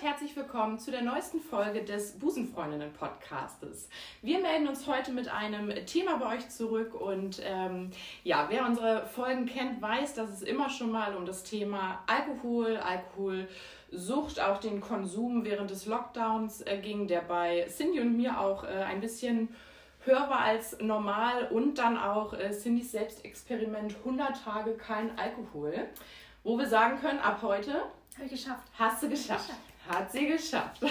damit herzlich willkommen zu der neuesten Folge des Busenfreundinnen Podcastes. Wir melden uns heute mit einem Thema bei euch zurück und ähm, ja, wer unsere Folgen kennt, weiß, dass es immer schon mal um das Thema Alkohol, Alkoholsucht, auch den Konsum während des Lockdowns äh, ging, der bei Cindy und mir auch äh, ein bisschen höher war als normal und dann auch äh, Cindys Selbstexperiment 100 Tage kein Alkohol, wo wir sagen können, ab heute habe ich geschafft. Hast du geschafft. geschafft. Hat sie geschafft.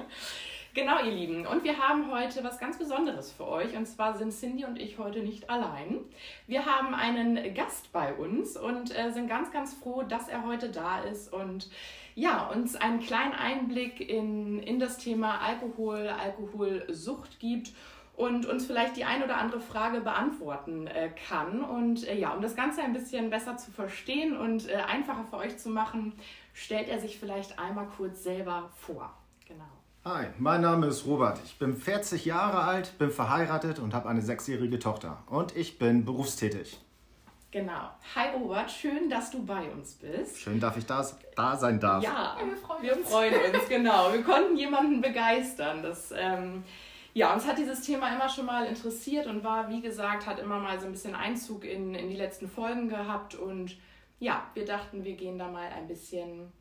genau, ihr Lieben. Und wir haben heute was ganz Besonderes für euch. Und zwar sind Cindy und ich heute nicht allein. Wir haben einen Gast bei uns und äh, sind ganz, ganz froh, dass er heute da ist und ja, uns einen kleinen Einblick in, in das Thema Alkohol, Alkoholsucht gibt und uns vielleicht die ein oder andere Frage beantworten äh, kann. Und äh, ja, um das Ganze ein bisschen besser zu verstehen und äh, einfacher für euch zu machen, stellt er sich vielleicht einmal kurz selber vor. Genau. Hi, mein Name ist Robert. Ich bin 40 Jahre alt, bin verheiratet und habe eine sechsjährige Tochter. Und ich bin berufstätig. Genau. Hi Robert, schön, dass du bei uns bist. Schön, dass ich da, da sein darf. Ja, wir freuen wir uns. Freuen uns, genau. Wir konnten jemanden begeistern. Das, ähm, ja, uns hat dieses Thema immer schon mal interessiert und war, wie gesagt, hat immer mal so ein bisschen Einzug in, in die letzten Folgen gehabt und ja, wir dachten, wir gehen da mal ein bisschen,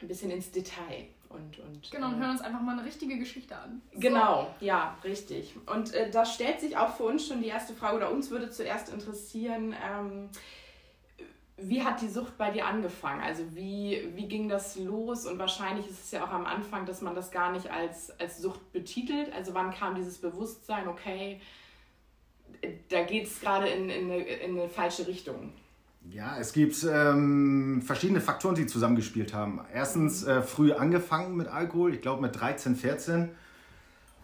ein bisschen ins Detail. Und, und, genau, und äh, hören uns einfach mal eine richtige Geschichte an. So. Genau, ja, richtig. Und äh, da stellt sich auch für uns schon die erste Frage, oder uns würde zuerst interessieren, ähm, wie hat die Sucht bei dir angefangen? Also wie, wie ging das los? Und wahrscheinlich ist es ja auch am Anfang, dass man das gar nicht als, als Sucht betitelt. Also wann kam dieses Bewusstsein, okay, da geht es gerade in, in, eine, in eine falsche Richtung? Ja, es gibt ähm, verschiedene Faktoren, die zusammengespielt haben. Erstens äh, früh angefangen mit Alkohol, ich glaube mit 13, 14.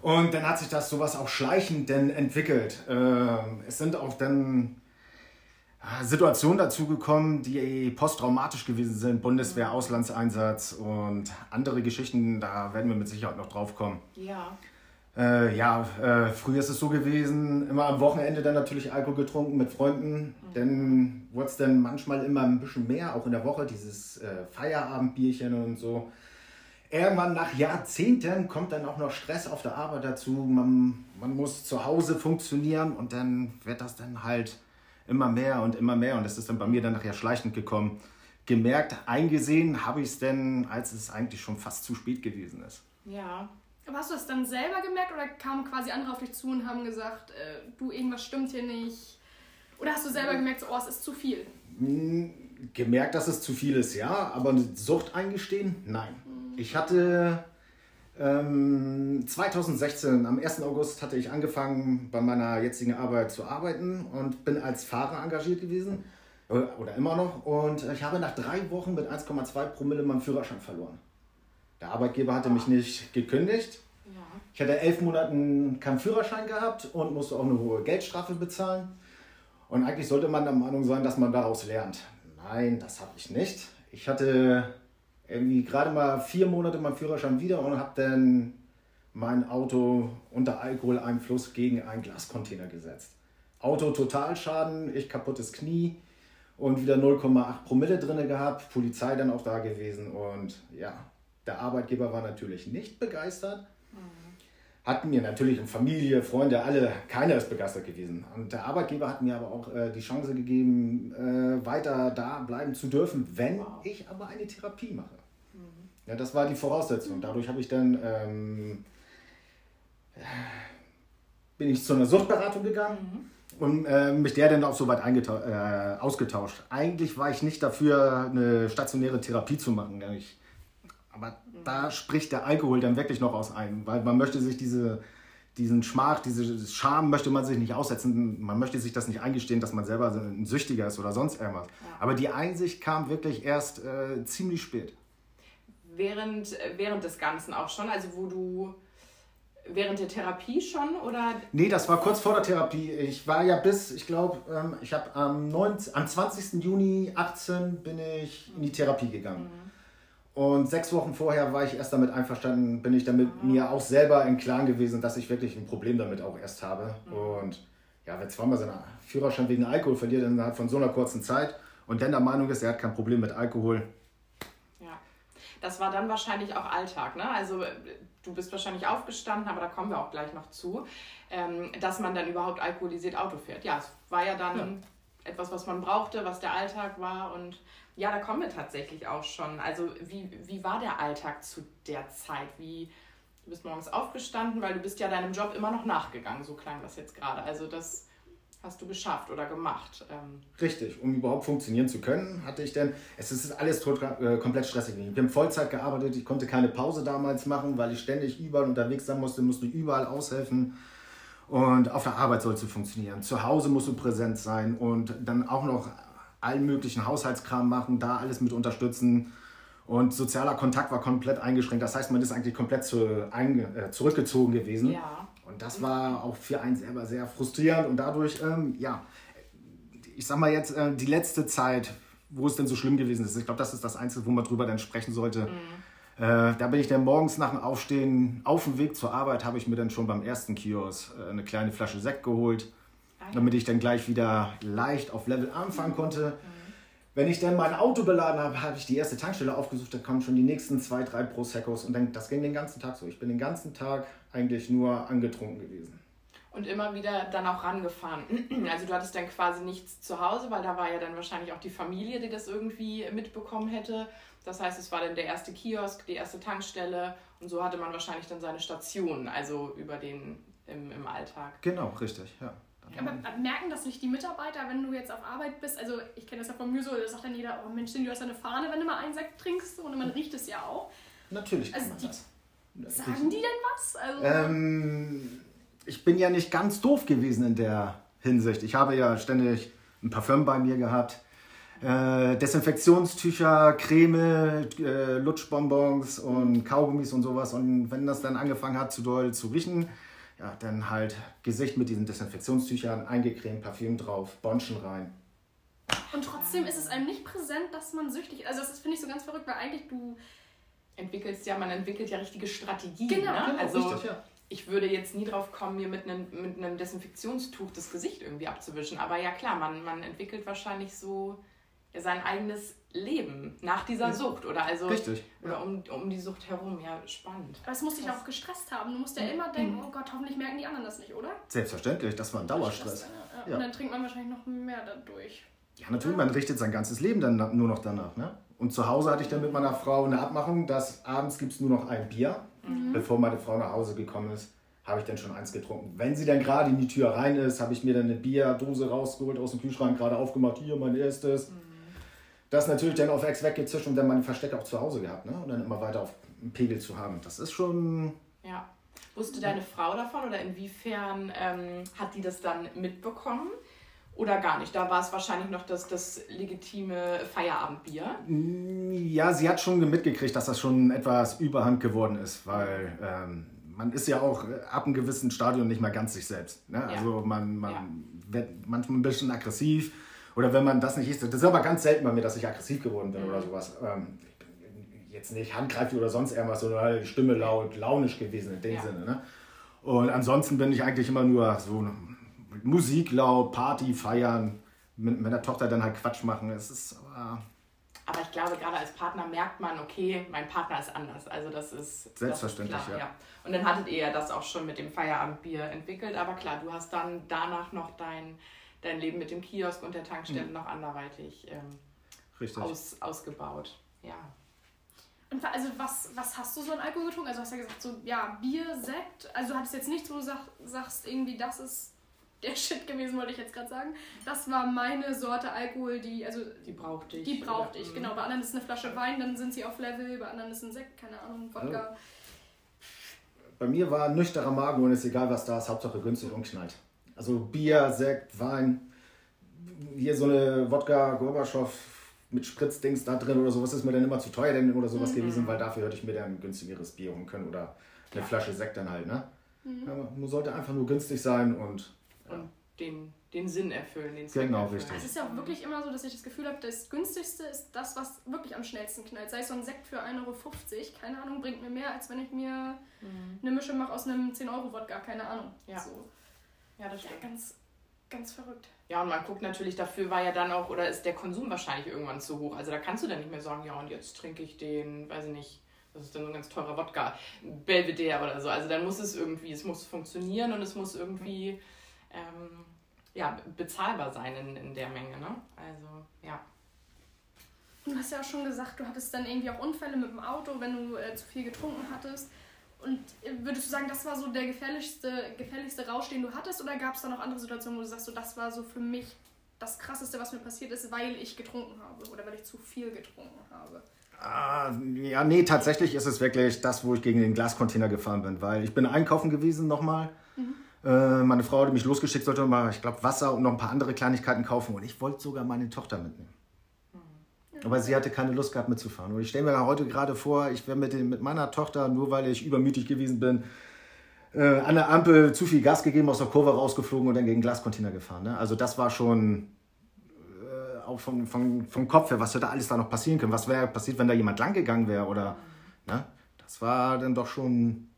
Und dann hat sich das sowas auch schleichend denn entwickelt. Äh, es sind auch dann äh, Situationen dazugekommen, die posttraumatisch gewesen sind. Bundeswehr, Auslandseinsatz und andere Geschichten, da werden wir mit Sicherheit noch drauf kommen. Ja. Äh, ja, äh, früher ist es so gewesen, immer am Wochenende dann natürlich Alkohol getrunken mit Freunden. Mhm. Dann wurde es dann manchmal immer ein bisschen mehr, auch in der Woche, dieses äh, Feierabendbierchen und so. Irgendwann nach Jahrzehnten kommt dann auch noch Stress auf der Arbeit dazu. Man, man muss zu Hause funktionieren und dann wird das dann halt immer mehr und immer mehr. Und das ist dann bei mir dann nachher schleichend gekommen. Gemerkt, eingesehen habe ich es denn, als es eigentlich schon fast zu spät gewesen ist. Ja, aber hast du das dann selber gemerkt oder kamen quasi andere auf dich zu und haben gesagt, äh, du, irgendwas stimmt hier nicht? Oder hast du selber gemerkt, so, oh, es ist zu viel? Hm, gemerkt, dass es zu viel ist, ja. Aber eine Sucht eingestehen? Nein. Mhm. Ich hatte ähm, 2016, am 1. August, hatte ich angefangen, bei meiner jetzigen Arbeit zu arbeiten und bin als Fahrer engagiert gewesen. Oder immer noch. Und ich habe nach drei Wochen mit 1,2 Promille meinen Führerschein verloren. Der Arbeitgeber hatte mich nicht gekündigt. Ja. Ich hatte elf Monate keinen Führerschein gehabt und musste auch eine hohe Geldstrafe bezahlen. Und eigentlich sollte man der Meinung sein, dass man daraus lernt. Nein, das habe ich nicht. Ich hatte irgendwie gerade mal vier Monate meinen Führerschein wieder und habe dann mein Auto unter Alkoholeinfluss gegen einen Glascontainer gesetzt. Auto Totalschaden, ich kaputtes Knie und wieder 0,8 Promille drinne gehabt, Polizei dann auch da gewesen und ja, der Arbeitgeber war natürlich nicht begeistert. Hatten mir natürlich Familie, Freunde, alle, keiner ist begeistert gewesen. Und der Arbeitgeber hat mir aber auch äh, die Chance gegeben, äh, weiter da bleiben zu dürfen, wenn wow. ich aber eine Therapie mache. Mhm. Ja, das war die Voraussetzung. Dadurch habe ich dann ähm, bin ich zu einer Suchtberatung gegangen mhm. und äh, mich der dann auch so weit äh, ausgetauscht. Eigentlich war ich nicht dafür, eine stationäre Therapie zu machen. Ich aber da spricht der Alkohol dann wirklich noch aus einem, weil man möchte sich diese, diesen Schmach, diese Scham möchte man sich nicht aussetzen, man möchte sich das nicht eingestehen, dass man selber ein Süchtiger ist oder sonst irgendwas. Ja. Aber die Einsicht kam wirklich erst äh, ziemlich spät. Während, während des Ganzen auch schon, also wo du während der Therapie schon oder? Nee, das war kurz vor der Therapie. Ich war ja bis, ich glaube, ähm, ich habe am, am 20. Juni 18 bin ich in die Therapie gegangen. Mhm. Und sechs Wochen vorher war ich erst damit einverstanden, bin ich damit mir auch selber im Klaren gewesen, dass ich wirklich ein Problem damit auch erst habe. Mhm. Und ja, wer zweimal seinen Führerschein wegen Alkohol verliert innerhalb von so einer kurzen Zeit und dann der Meinung ist, er hat kein Problem mit Alkohol. Ja. das war dann wahrscheinlich auch Alltag, ne? Also äh, du bist wahrscheinlich aufgestanden, aber da kommen wir auch gleich noch zu, ähm, dass man dann überhaupt alkoholisiert Auto fährt. Ja, es war ja dann ja. etwas, was man brauchte, was der Alltag war und ja, da kommen wir tatsächlich auch schon. Also wie, wie war der Alltag zu der Zeit? Wie, du bist morgens aufgestanden, weil du bist ja deinem Job immer noch nachgegangen, so klang das jetzt gerade. Also das hast du geschafft oder gemacht. Ähm. Richtig, um überhaupt funktionieren zu können, hatte ich denn, es ist alles tot, äh, komplett stressig. Ich habe Vollzeit gearbeitet, ich konnte keine Pause damals machen, weil ich ständig überall unterwegs sein musste, musste überall aushelfen. Und auf der Arbeit soll es funktionieren. Zu Hause musst du präsent sein und dann auch noch allen möglichen Haushaltskram machen, da alles mit unterstützen. Und sozialer Kontakt war komplett eingeschränkt. Das heißt, man ist eigentlich komplett zu, ein, äh, zurückgezogen gewesen. Ja. Und das war auch für einen selber sehr frustrierend und dadurch, ähm, ja, ich sag mal jetzt, äh, die letzte Zeit, wo es denn so schlimm gewesen ist, ich glaube, das ist das Einzige, wo man drüber dann sprechen sollte. Mhm. Äh, da bin ich dann morgens nach dem Aufstehen auf dem Weg zur Arbeit, habe ich mir dann schon beim ersten Kiosk äh, eine kleine Flasche Sekt geholt, damit ich dann gleich wieder leicht auf Level anfangen konnte. Wenn ich dann mein Auto beladen habe, habe ich die erste Tankstelle aufgesucht, da kamen schon die nächsten zwei, drei Proseccos und dann, das ging den ganzen Tag so. Ich bin den ganzen Tag eigentlich nur angetrunken gewesen. Und immer wieder dann auch rangefahren. Also du hattest dann quasi nichts zu Hause, weil da war ja dann wahrscheinlich auch die Familie, die das irgendwie mitbekommen hätte. Das heißt, es war dann der erste Kiosk, die erste Tankstelle und so hatte man wahrscheinlich dann seine Station, also über den im, im Alltag. Genau, richtig, ja. Aber merken das nicht die Mitarbeiter, wenn du jetzt auf Arbeit bist? Also ich kenne das ja von mir so, da sagt dann jeder, oh Mensch, du hast eine Fahne, wenn du mal einen Sekt trinkst und man riecht es ja auch. Natürlich also die, das. Sagen die denn was? Also ähm, ich bin ja nicht ganz doof gewesen in der Hinsicht. Ich habe ja ständig ein Parfüm bei mir gehabt. Äh, Desinfektionstücher, Creme, äh, Lutschbonbons und Kaugummis und sowas. Und wenn das dann angefangen hat zu doll zu riechen, ja, dann halt Gesicht mit diesen Desinfektionstüchern, eingecremt, Parfüm drauf, Bonschen rein. Und trotzdem ist es einem nicht präsent, dass man süchtig ist. Also das finde ich so ganz verrückt, weil eigentlich du entwickelst ja, man entwickelt ja richtige Strategien. Genau, ne? genau also richtig, ja. ich würde jetzt nie drauf kommen, mir mit einem, mit einem Desinfektionstuch das Gesicht irgendwie abzuwischen. Aber ja klar, man, man entwickelt wahrscheinlich so sein eigenes Leben nach dieser Sucht oder also Richtig. oder um, um die Sucht herum. Ja, spannend. Aber es muss dich auch gestresst haben. Du musst ja immer denken, mhm. oh Gott, hoffentlich merken die anderen das nicht, oder? Selbstverständlich, das war ein Dauerstress. Ja. Und dann trinkt man wahrscheinlich noch mehr dadurch. Ja, natürlich, man richtet sein ganzes Leben dann nur noch danach. Ne? Und zu Hause hatte ich dann mit meiner Frau eine Abmachung, dass abends gibt es nur noch ein Bier. Mhm. Bevor meine Frau nach Hause gekommen ist, habe ich dann schon eins getrunken. Wenn sie dann gerade in die Tür rein ist, habe ich mir dann eine Bierdose rausgeholt aus dem Kühlschrank, gerade aufgemacht, hier mein erstes. Mhm das natürlich dann auf Ex weggezischt und dann mein Versteck auch zu Hause gehabt. Ne? Und dann immer weiter auf Pegel zu haben. Das ist schon. Ja. Wusste deine Frau davon oder inwiefern ähm, hat die das dann mitbekommen? Oder gar nicht? Da war es wahrscheinlich noch das, das legitime Feierabendbier. Mm, ja, sie hat schon mitgekriegt, dass das schon etwas überhand geworden ist, weil ähm, man ist ja auch ab einem gewissen Stadion nicht mehr ganz sich selbst. Ne? Ja. Also man, man ja. wird manchmal ein bisschen aggressiv oder wenn man das nicht ist, das ist aber ganz selten bei mir, dass ich aggressiv geworden bin mhm. oder sowas. Ähm, ich bin jetzt nicht handgreiflich oder sonst irgendwas, sondern halt Stimme laut, launisch gewesen in dem ja. Sinne. Ne? Und ansonsten bin ich eigentlich immer nur so Musik laut, Party feiern, mit meiner Tochter dann halt Quatsch machen. Es ist aber. Aber ich glaube, gerade als Partner merkt man, okay, mein Partner ist anders. Also das ist selbstverständlich, das ist klar, ja. ja. Und dann hattet ihr ja das auch schon mit dem Feierabendbier entwickelt. Aber klar, du hast dann danach noch dein dein Leben mit dem Kiosk und der Tankstelle mhm. noch anderweitig ähm, Aus, ausgebaut. Ja. Und also was, was hast du so an Alkohol getrunken? Also hast du ja gesagt, so ja, Bier, Sekt. Also du hattest jetzt nichts, wo du sag, sagst, irgendwie das ist der Shit gewesen, wollte ich jetzt gerade sagen. Das war meine Sorte Alkohol, die, also. Die brauchte ich. Die brauchte ich, genau. Bei anderen ist es eine Flasche Wein, dann sind sie auf Level, bei anderen ist ein Sekt, keine Ahnung, Wodka. Bei mir war nüchterer Magen und ist egal, was da ist, Hauptsache günstig und knallt. Also Bier, Sekt, Wein. Hier so eine Wodka Gorbatschow mit Spritzdings da drin oder sowas ist mir dann immer zu teuer denn oder sowas mhm. gewesen, weil dafür hätte ich mir dann ein günstigeres Bier holen können oder eine ja. Flasche Sekt dann halt. Ne? Mhm. Ja, man sollte einfach nur günstig sein und, ja. und den, den Sinn erfüllen, den Zweck Genau, erfüllen. richtig. Es ist ja auch wirklich immer so, dass ich das Gefühl habe, das günstigste ist das, was wirklich am schnellsten knallt. Sei es so ein Sekt für 1,50 Euro, keine Ahnung, bringt mir mehr, als wenn ich mir mhm. eine Mische mache aus einem 10-Euro-Wodka, keine Ahnung. Ja. So. Ja, das stimmt. Ja, ganz, ganz verrückt. Ja, und man guckt natürlich, dafür war ja dann auch, oder ist der Konsum wahrscheinlich irgendwann zu hoch. Also da kannst du dann nicht mehr sagen, ja, und jetzt trinke ich den, weiß ich nicht, das ist dann so ein ganz teurer Wodka, Belvedere oder so. Also dann muss es irgendwie, es muss funktionieren und es muss irgendwie ähm, ja, bezahlbar sein in, in der Menge. Ne? Also ja. Du hast ja auch schon gesagt, du hattest dann irgendwie auch Unfälle mit dem Auto, wenn du äh, zu viel getrunken hattest. Und äh, würdest du sagen, das war so der gefährlichste, gefährlichste Rausch, den du hattest? Oder gab es da noch andere Situationen, wo du sagst, so, das war so für mich das Krasseste, was mir passiert ist, weil ich getrunken habe oder weil ich zu viel getrunken habe? Ah, ja, nee, tatsächlich ist es wirklich das, wo ich gegen den Glascontainer gefahren bin, weil ich bin einkaufen gewesen nochmal. Mhm. Äh, meine Frau hat mich losgeschickt, sollte mal, ich glaube, Wasser und noch ein paar andere Kleinigkeiten kaufen und ich wollte sogar meine Tochter mitnehmen. Aber sie hatte keine Lust gehabt mitzufahren. Und ich stelle mir heute gerade vor, ich wäre mit, mit meiner Tochter, nur weil ich übermütig gewesen bin, äh, an der Ampel zu viel Gas gegeben, aus der Kurve rausgeflogen und dann gegen Glascontainer gefahren. Ne? Also das war schon äh, auch vom, vom, vom Kopf her, was hätte alles da noch passieren können. Was wäre passiert, wenn da jemand langgegangen wäre? Oder, ne? Das war dann doch schon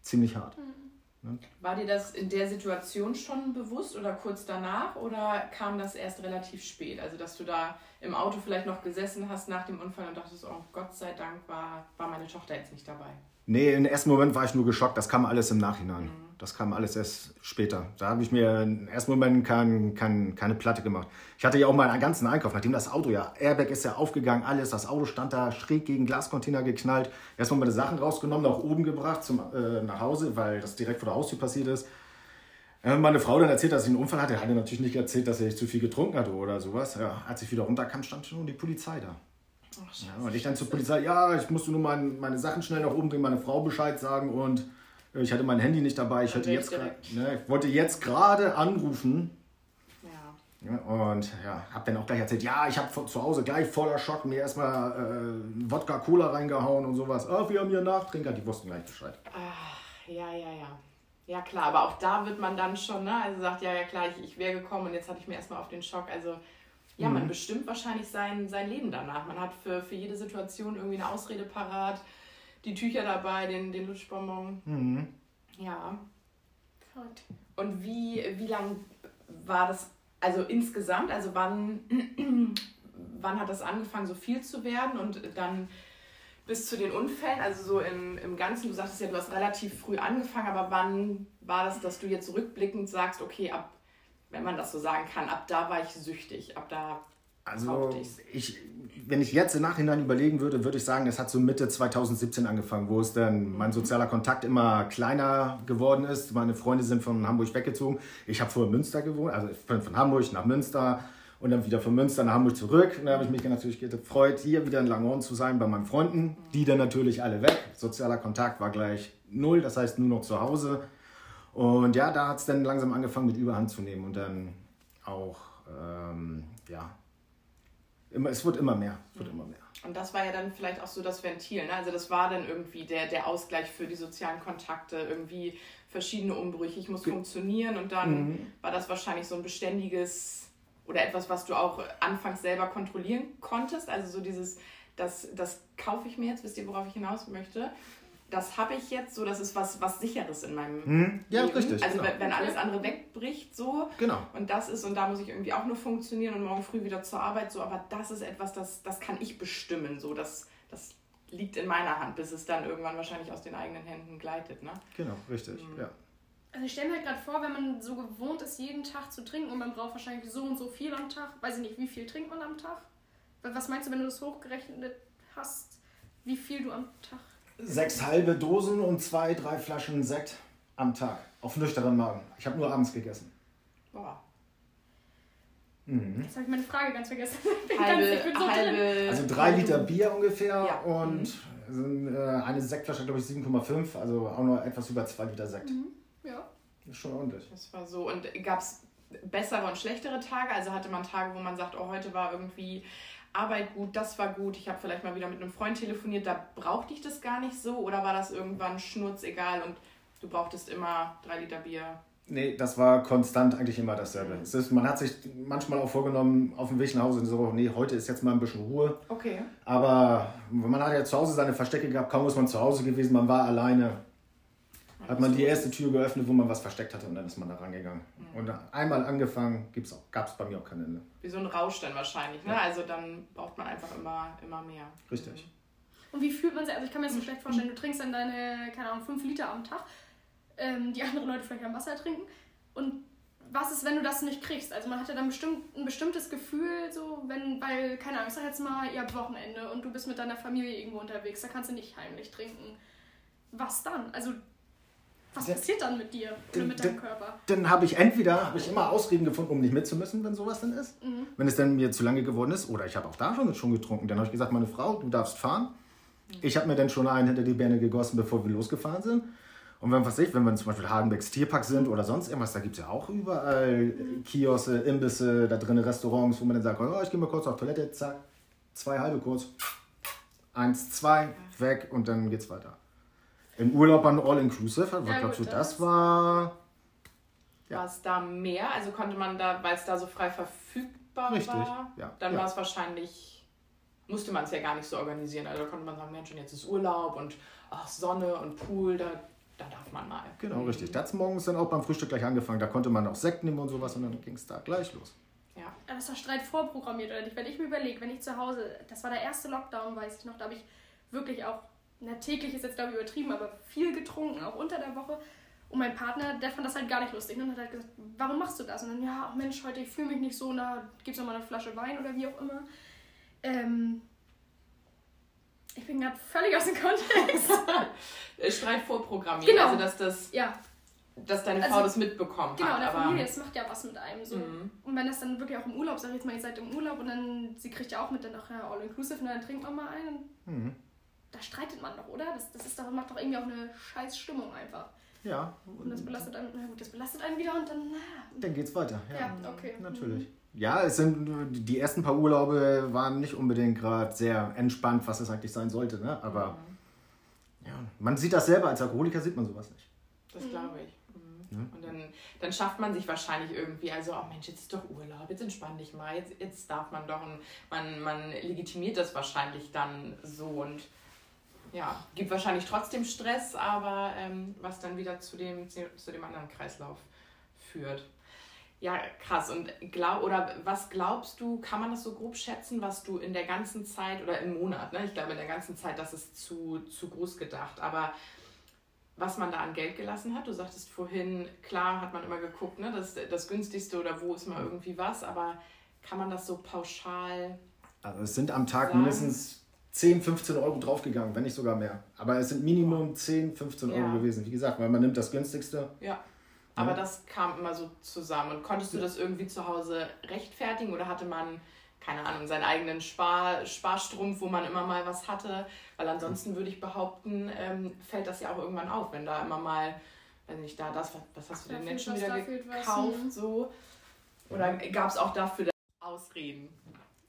ziemlich hart. Mhm. Ne? War dir das in der Situation schon bewusst oder kurz danach oder kam das erst relativ spät? Also, dass du da im Auto vielleicht noch gesessen hast nach dem Unfall und dachtest, oh Gott sei Dank war, war meine Tochter jetzt nicht dabei? Nee, im ersten Moment war ich nur geschockt. Das kam alles im Nachhinein. Mhm. Das kam alles erst später. Da habe ich mir im ersten Moment kein, kein, keine Platte gemacht. Ich hatte ja auch meinen ganzen Einkauf, nachdem das Auto ja, Airbag ist ja aufgegangen, alles, das Auto stand da schräg gegen Glascontainer geknallt. Erstmal meine Sachen rausgenommen, nach oben gebracht zum, äh, nach Hause, weil das direkt vor der Haustür passiert ist. Äh, meine Frau dann erzählt, dass sie einen Unfall hatte. Hatte natürlich nicht erzählt, dass er zu viel getrunken hatte oder sowas. Ja, als ich wieder runterkam, stand schon die Polizei da. Ach, ja, und ich dann zur Polizei, ja, ich musste nur mein, meine Sachen schnell nach oben bringen, meine Frau Bescheid sagen und ich hatte mein Handy nicht dabei. Ich, jetzt ne, ich wollte jetzt gerade anrufen. Ja. ja. Und ja, habe dann auch gleich erzählt, ja, ich habe zu Hause gleich voller Schock mir erstmal äh, Wodka Cola reingehauen und sowas. Ah, wir haben hier Nachtrinker, die wussten gleich Bescheid. Ach, ja, ja, ja. Ja klar, aber auch da wird man dann schon, ne? Also sagt, ja, ja klar, ich, ich wäre gekommen und jetzt hatte ich mir erstmal auf den Schock. Also ja, mhm. man bestimmt wahrscheinlich sein, sein Leben danach. Man hat für, für jede Situation irgendwie eine Ausrede parat die Tücher dabei, den, den Lutschbonbon. Mhm. Ja. Verrückt. Und wie, wie lang war das, also insgesamt, also wann, wann hat das angefangen, so viel zu werden und dann bis zu den Unfällen, also so im, im Ganzen, du sagtest ja, du hast relativ früh angefangen, aber wann war das, dass du jetzt rückblickend sagst, okay, ab, wenn man das so sagen kann, ab da war ich süchtig, ab da also ich, wenn ich jetzt im Nachhinein überlegen würde, würde ich sagen, es hat so Mitte 2017 angefangen, wo es dann mein sozialer Kontakt immer kleiner geworden ist. Meine Freunde sind von Hamburg weggezogen. Ich habe vorher in Münster gewohnt, also von, von Hamburg nach Münster und dann wieder von Münster nach Hamburg zurück. Und da habe ich mich natürlich gefreut, hier wieder in Langhorn zu sein bei meinen Freunden. Die dann natürlich alle weg. Sozialer Kontakt war gleich null, das heißt nur noch zu Hause. Und ja, da hat es dann langsam angefangen mit Überhand zu nehmen und dann auch, ähm, ja, Immer, es wird immer mehr. Wird immer mehr. Und das war ja dann vielleicht auch so das Ventil. Ne? Also das war dann irgendwie der, der Ausgleich für die sozialen Kontakte, irgendwie verschiedene Umbrüche. Ich muss Ge funktionieren und dann mhm. war das wahrscheinlich so ein beständiges oder etwas, was du auch anfangs selber kontrollieren konntest. Also so dieses, das, das kaufe ich mir jetzt, wisst ihr, worauf ich hinaus möchte? Das habe ich jetzt so, das ist was, was Sicheres in meinem hm? Ja, Leben. richtig. Also genau. wenn alles andere wegbricht so genau. und das ist und da muss ich irgendwie auch nur funktionieren und morgen früh wieder zur Arbeit so, aber das ist etwas, das, das kann ich bestimmen so, das, das liegt in meiner Hand, bis es dann irgendwann wahrscheinlich aus den eigenen Händen gleitet. Ne? Genau, richtig, mhm. ja. Also ich stelle mir halt gerade vor, wenn man so gewohnt ist, jeden Tag zu trinken und man braucht wahrscheinlich so und so viel am Tag, weiß ich nicht, wie viel trinkt man am Tag? Was meinst du, wenn du das hochgerechnet hast, wie viel du am Tag sechs halbe Dosen und zwei, drei Flaschen Sekt am Tag. Auf nüchternen Magen. Ich habe nur abends gegessen. Boah. Mhm. Jetzt habe ich meine Frage ganz vergessen. Halbe, ganz, so halbe, also drei Liter Bier ungefähr ja. und mhm. äh, eine Sektflasche, glaube ich, 7,5. Also auch noch etwas über zwei Liter Sekt. Mhm. Ja. Das ist schon ordentlich. Das war so. Und gab es bessere und schlechtere Tage? Also hatte man Tage, wo man sagt, oh, heute war irgendwie Arbeit gut, das war gut, ich habe vielleicht mal wieder mit einem Freund telefoniert, da brauchte ich das gar nicht so oder war das irgendwann schnurzegal und du brauchtest immer drei Liter Bier? Nee, das war konstant eigentlich immer dasselbe. Mhm. Es ist, man hat sich manchmal auch vorgenommen, auf dem Weg nach Hause, so, nee, heute ist jetzt mal ein bisschen Ruhe. Okay. Aber man hat ja zu Hause seine Verstecke gehabt, kaum ist man zu Hause gewesen, man war alleine. Hat man die erste Tür geöffnet, wo man was versteckt hatte und dann ist man da rangegangen. Und einmal angefangen, gab es bei mir auch kein Ende. Wie so ein Rausch dann wahrscheinlich, ne? Also dann braucht man einfach immer, immer mehr. Richtig. Und wie fühlt man sich? Also ich kann mir das so schlecht vorstellen, du trinkst dann deine, keine Ahnung, 5 Liter am Tag, ähm, die anderen Leute vielleicht am Wasser trinken. Und was ist, wenn du das nicht kriegst? Also man hat ja dann bestimmt ein bestimmtes Gefühl, so wenn, weil, keine Ahnung, ich sag jetzt mal, ihr habt Wochenende und du bist mit deiner Familie irgendwo unterwegs, da kannst du nicht heimlich trinken. Was dann? Also was passiert dann mit dir oder mit deinem Körper? Dann habe ich entweder habe ich immer Ausreden gefunden, um nicht mitzumüssen, wenn sowas dann ist. Mhm. Wenn es dann mir zu lange geworden ist, oder ich habe auch da schon, schon getrunken, dann habe ich gesagt, meine Frau, du darfst fahren. Mhm. Ich habe mir dann schon einen hinter die Birne gegossen, bevor wir losgefahren sind. Und wenn, was ich, wenn wir zum Beispiel Hagenbecks Tierpark sind oder sonst irgendwas, da gibt es ja auch überall mhm. Kiosse, Imbisse, da drin Restaurants, wo man dann sagt, oh, ich gehe mal kurz auf Toilette, zack, zwei halbe kurz, eins, zwei, weg und dann geht's weiter. Im Urlaub an All-Inclusive, was ja, glaubst du, das war. Ja. War es da mehr? Also konnte man da, weil es da so frei verfügbar Richtig, war, ja. dann ja. war es wahrscheinlich, musste man es ja gar nicht so organisieren. Also da konnte man sagen, Mensch, und jetzt ist Urlaub und ach, Sonne und Pool, da, da darf man mal. Genau, richtig. Das morgens dann auch beim Frühstück gleich angefangen. Da konnte man auch Sekt nehmen und sowas und dann ging es da gleich los. Ja. Aber das war Streit vorprogrammiert, oder nicht? Wenn ich mir überlege, wenn ich zu Hause, das war der erste Lockdown, weiß ich noch, da habe ich wirklich auch na, täglich ist jetzt glaube ich übertrieben, aber viel getrunken, auch unter der Woche. Und mein Partner, der fand das halt gar nicht lustig und hat halt gesagt, warum machst du das? Und dann, ja, ach Mensch, heute, ich fühle mich nicht so, na, gib's noch mal eine Flasche Wein oder wie auch immer. Ähm, ich bin gerade völlig aus dem Kontext. Streit vorprogrammiert. Genau. Also, dass das. Ja. Dass deine Frau also, das mitbekommt. Genau, hat, der Familie, das macht ja was mit einem so. Mhm. Und wenn das dann wirklich auch im Urlaub, sag ich jetzt mal, ihr seid im Urlaub und dann, sie kriegt ja auch mit, dann ach ja, all-inclusive und dann trinkt man mal einen. Mhm da streitet man doch, oder? Das, das ist doch, macht doch irgendwie auch eine scheiß Stimmung einfach. Ja. Und das belastet einen, na gut, das belastet einen wieder und dann. Na. Dann geht's weiter. Ja, ja okay. Natürlich. Mhm. Ja, es sind die ersten paar Urlaube waren nicht unbedingt gerade sehr entspannt, was es eigentlich sein sollte, ne? Aber mhm. ja, man sieht das selber als Alkoholiker sieht man sowas nicht. Das glaube ich. Mhm. Und dann, dann schafft man sich wahrscheinlich irgendwie, also, oh Mensch, jetzt ist doch Urlaub, jetzt entspann dich mal, jetzt, jetzt darf man doch. Und man, man legitimiert das wahrscheinlich dann so und ja, gibt wahrscheinlich trotzdem Stress, aber ähm, was dann wieder zu dem, zu dem anderen Kreislauf führt. Ja, krass. Und glaub, oder was glaubst du, kann man das so grob schätzen, was du in der ganzen Zeit oder im Monat, ne? Ich glaube in der ganzen Zeit, das ist zu, zu groß gedacht, aber was man da an Geld gelassen hat. Du sagtest vorhin, klar hat man immer geguckt, ne, das, das günstigste oder wo ist mal irgendwie was, aber kann man das so pauschal. Also es sind am Tag sagen? mindestens 10, 15 Euro draufgegangen, wenn nicht sogar mehr. Aber es sind Minimum 10, 15 Euro ja. gewesen. Wie gesagt, weil man nimmt das günstigste. Ja. Aber ja. das kam immer so zusammen. Und konntest du das irgendwie zu Hause rechtfertigen oder hatte man, keine Ahnung, seinen eigenen Spar, Sparstrumpf, wo man immer mal was hatte? Weil ansonsten würde ich behaupten, ähm, fällt das ja auch irgendwann auf, wenn da immer mal, weiß nicht, da das, was hast du denn jetzt schon wieder gekauft? Was, so. Oder gab es auch dafür Ausreden?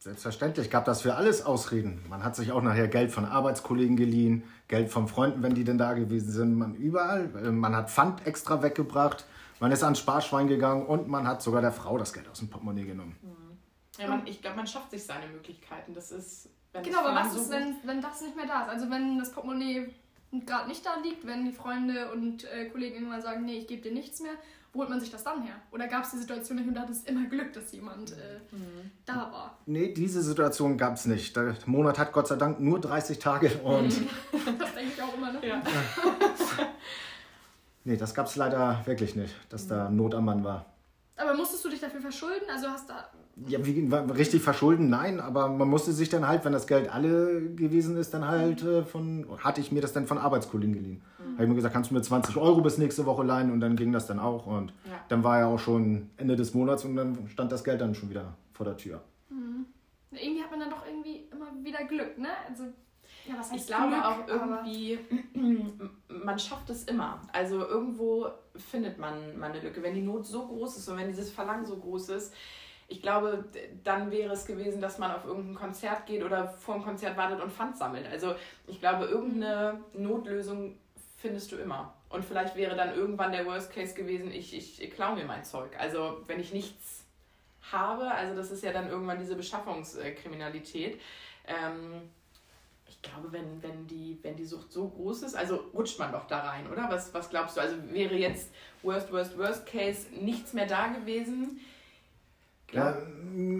Selbstverständlich gab das für alles Ausreden. Man hat sich auch nachher Geld von Arbeitskollegen geliehen, Geld von Freunden, wenn die denn da gewesen sind. Man überall. Äh, man hat Pfand extra weggebracht. Man ist ans Sparschwein gegangen und man hat sogar der Frau das Geld aus dem Portemonnaie genommen. Mhm. Ja, man, ich glaube, man schafft sich seine Möglichkeiten. Das ist. genau, aber was so ist, wenn, wenn das nicht mehr da ist? Also wenn das Portemonnaie gerade nicht da liegt, wenn die Freunde und äh, Kollegen irgendwann sagen, nee, ich gebe dir nichts mehr, wo holt man sich das dann her? Oder gab es die Situation nicht und da hat es immer Glück, dass jemand äh, mhm. da war? Nee, diese Situation gab es nicht. Der Monat hat Gott sei Dank nur 30 Tage und. das denke ich auch immer noch. Ja. nee, das gab es leider wirklich nicht, dass da Not am Mann war. Aber musstest du dich dafür verschulden? Also hast da. Ja, wie, richtig verschulden, nein, aber man musste sich dann halt, wenn das Geld alle gewesen ist, dann halt äh, von, hatte ich mir das dann von Arbeitskollegen geliehen. Mhm. Habe ich mir gesagt, kannst du mir 20 Euro bis nächste Woche leihen und dann ging das dann auch und ja. dann war ja auch schon Ende des Monats und dann stand das Geld dann schon wieder vor der Tür. Mhm. Irgendwie hat man dann doch irgendwie immer wieder Glück, ne? Also ja, was heißt ich glaube Glück, auch irgendwie, man schafft es immer. Also irgendwo findet man, man eine Lücke. Wenn die Not so groß ist und wenn dieses Verlangen so groß ist, ich glaube, dann wäre es gewesen, dass man auf irgendein Konzert geht oder vor dem Konzert wartet und Pfand sammelt. Also ich glaube, irgendeine Notlösung findest du immer. Und vielleicht wäre dann irgendwann der Worst Case gewesen, ich, ich, ich klaue mir mein Zeug. Also wenn ich nichts habe, also das ist ja dann irgendwann diese Beschaffungskriminalität. Ähm, glaube, wenn, wenn, die, wenn die Sucht so groß ist, also rutscht man doch da rein, oder? Was, was glaubst du? Also wäre jetzt Worst, Worst, Worst Case nichts mehr da gewesen? Ja,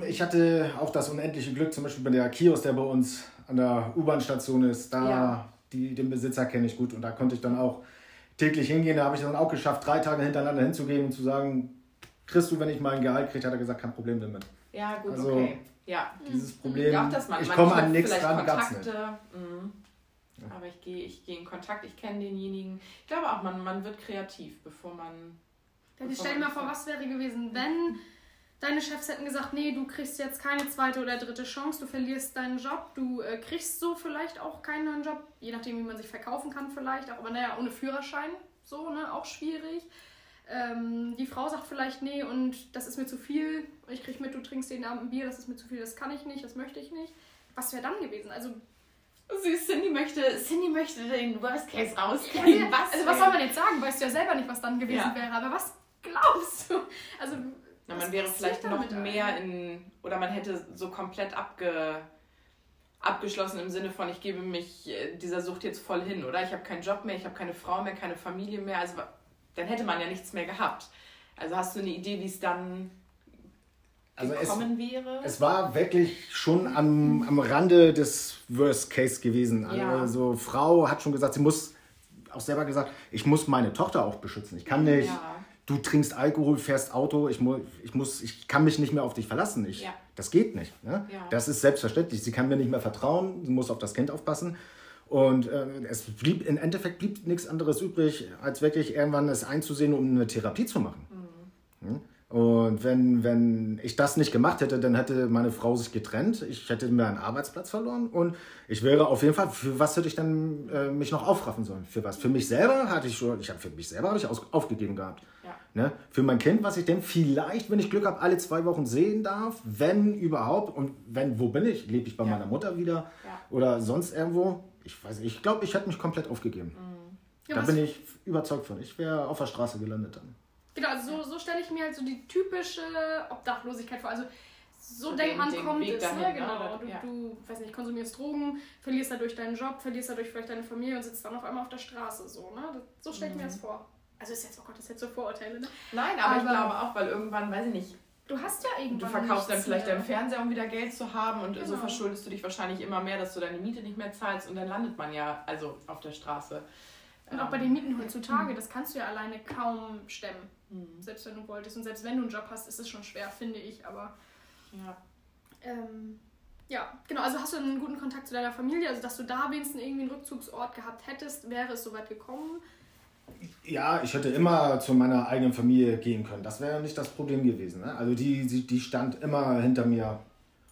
ich hatte auch das unendliche Glück, zum Beispiel bei der Kiosk, der bei uns an der U-Bahn-Station ist, da Ja. die, den Besitzer kenne ich gut und da konnte ich dann auch täglich hingehen. Da habe ich dann auch geschafft, drei Tage hintereinander hinzugehen und zu sagen, kriegst du, wenn ich mal ein Gehalt kriege, hat er gesagt, kein Problem damit. Ja, gut, Also, okay. Ja, Dieses Problem, ja man ich komme an nichts vielleicht ran, gab's nicht. Kontakte. Mhm. Aber ich gehe ich gehe in Kontakt, ich kenne denjenigen. Ich glaube auch, man, man wird kreativ, bevor man. Ja, stell dir mal vor, was wäre gewesen, wenn deine Chefs hätten gesagt, nee, du kriegst jetzt keine zweite oder dritte Chance, du verlierst deinen Job, du äh, kriegst so vielleicht auch keinen neuen Job, je nachdem, wie man sich verkaufen kann vielleicht, auch, aber naja, ohne Führerschein, so, ne, auch schwierig. Ähm, die Frau sagt vielleicht, nee, und das ist mir zu viel, ich krieg mit, du trinkst jeden Abend ein Bier, das ist mir zu viel, das kann ich nicht, das möchte ich nicht. Was wäre dann gewesen? Also, Süß, Cindy möchte, Cindy möchte den Worst Case ja, rauskriegen. also was soll man jetzt sagen? Weißt du ja selber nicht, was dann gewesen Ja. wäre, aber was glaubst du? Also, Na, was man wäre vielleicht noch mehr eigentlich? in. Oder man hätte so komplett abge, abgeschlossen im Sinne von, ich gebe mich äh, dieser Sucht jetzt voll hin, oder? Ich habe keinen Job mehr, ich habe keine Frau mehr, keine Familie mehr. Also dann hätte man ja nichts mehr gehabt. Also hast du eine Idee, wie es dann Also es, gekommen wäre? es war wirklich schon am, am Rande des Worst Case gewesen. Ja. Also Frau hat schon gesagt, sie muss auch selber gesagt, ich muss meine Tochter auch beschützen. Ich kann nicht, Ja. du trinkst Alkohol, fährst Auto, ich, mu ich, muss, ich kann mich nicht mehr auf dich verlassen. Ich, Ja. Das geht nicht. Ne? Ja. Das ist selbstverständlich. Sie kann mir nicht mehr vertrauen, sie muss auf das Kind aufpassen. Und äh, es blieb, im Endeffekt blieb nichts anderes übrig, als wirklich irgendwann es einzusehen, um eine Therapie zu machen. Hm? Und wenn, wenn ich das nicht gemacht hätte, dann hätte meine Frau sich getrennt. Ich hätte mir einen Arbeitsplatz verloren und ich wäre auf jeden Fall, für was hätte ich dann äh, mich noch aufraffen sollen? Für was? Für mich selber hatte ich schon, ich habe für mich selber habe ich aus, aufgegeben gehabt. Ja. Ne? Für mein Kind, was ich denn vielleicht, wenn ich Glück habe, alle zwei Wochen sehen darf, wenn überhaupt. Und wenn, wo bin ich? Lebe ich bei Ja. meiner Mutter wieder Ja. oder sonst irgendwo? Ich weiß nicht. Ich glaube, ich hätte mich komplett aufgegeben. Ja, da bin ich überzeugt von. Ich wäre auf der Straße gelandet dann. Genau, also so, so stelle ich mir halt so die typische Obdachlosigkeit vor. Also so, So denkt den- man, den kommt Weg es. dahin, ne? ne? Genau. Du, Ja. du weiß nicht, konsumierst Drogen, verlierst dadurch deinen Job, verlierst dadurch vielleicht deine Familie und sitzt dann auf einmal auf der Straße. So, ne? das, so stelle ich mir das vor. Also ist jetzt, oh Gott, das ist jetzt so Vorurteile, ne? Nein, aber, ich Aber- glaube auch, weil irgendwann, weiß ich nicht, Du hast ja du irgendwann. verkaufst dann vielleicht mehr. deinen Fernseher, um wieder Geld zu haben und so Genau. verschuldest du dich wahrscheinlich immer mehr, dass du deine Miete nicht mehr zahlst und dann landet man ja also auf der Straße. Und auch bei den Mieten heutzutage, das kannst du ja alleine kaum stemmen. Mhm. Selbst wenn du wolltest. Und selbst wenn du einen Job hast, ist es schon schwer, finde ich. Aber Ja. ähm, ja, genau. Also hast du einen guten Kontakt zu deiner Familie? Also, dass du da wenigstens irgendwie einen Rückzugsort gehabt hättest, wäre es soweit gekommen? Ja, ich hätte immer zu meiner eigenen Familie gehen können. Das wäre nicht das Problem gewesen. Ne? Also die, die, die stand immer hinter mir.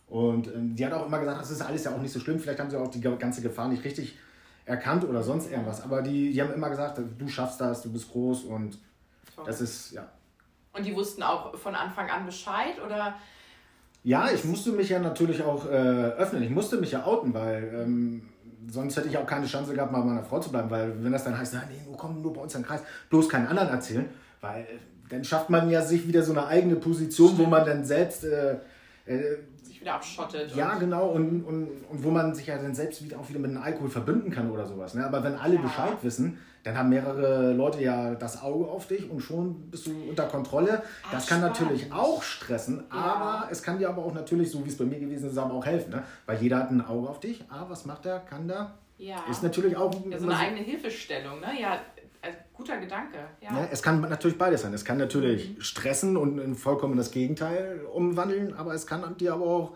Und ähm, die hat auch immer gesagt, das ist alles ja auch nicht so schlimm. Vielleicht haben sie auch die ganze Gefahr nicht richtig erkannt oder sonst irgendwas. Aber die, die haben immer gesagt, du schaffst das, du bist groß und Toll. das ist, ja. Und die wussten auch von Anfang an Bescheid oder Ja, ich musste mich ja natürlich auch äh, öffnen. Ich musste mich ja outen, weil ähm, sonst hätte ich auch keine Chance gehabt, mal bei meiner Frau zu bleiben. Weil wenn das dann heißt, na, nee, nur komm nur bei uns in den Kreis, bloß keinen anderen erzählen, weil äh, dann schafft man ja sich wieder so eine eigene Position, wo man dann selbst, äh, äh, sich wieder abschottet. ja und, genau, und, und, und wo man sich ja dann selbst wieder auch wieder mit dem Alkohol verbünden kann oder sowas. Ne? Aber wenn alle Ja. Bescheid wissen, dann haben mehrere Leute ja das Auge auf dich und schon bist du unter Kontrolle. Ah, Das kann spannend. natürlich auch stressen, Ja. aber es kann dir aber auch natürlich, so wie es bei mir gewesen ist, aber auch helfen. Ne? Weil jeder hat ein Auge auf dich. Ah, was macht er? Kann der? Ja. Ist natürlich auch. ja, so eine eigene Hilfestellung, ne? Ja, also, guter Gedanke. Ja. Ne? Es kann natürlich beides sein. Es kann natürlich Mhm. stressen und in vollkommen das Gegenteil umwandeln, aber es kann dir aber auch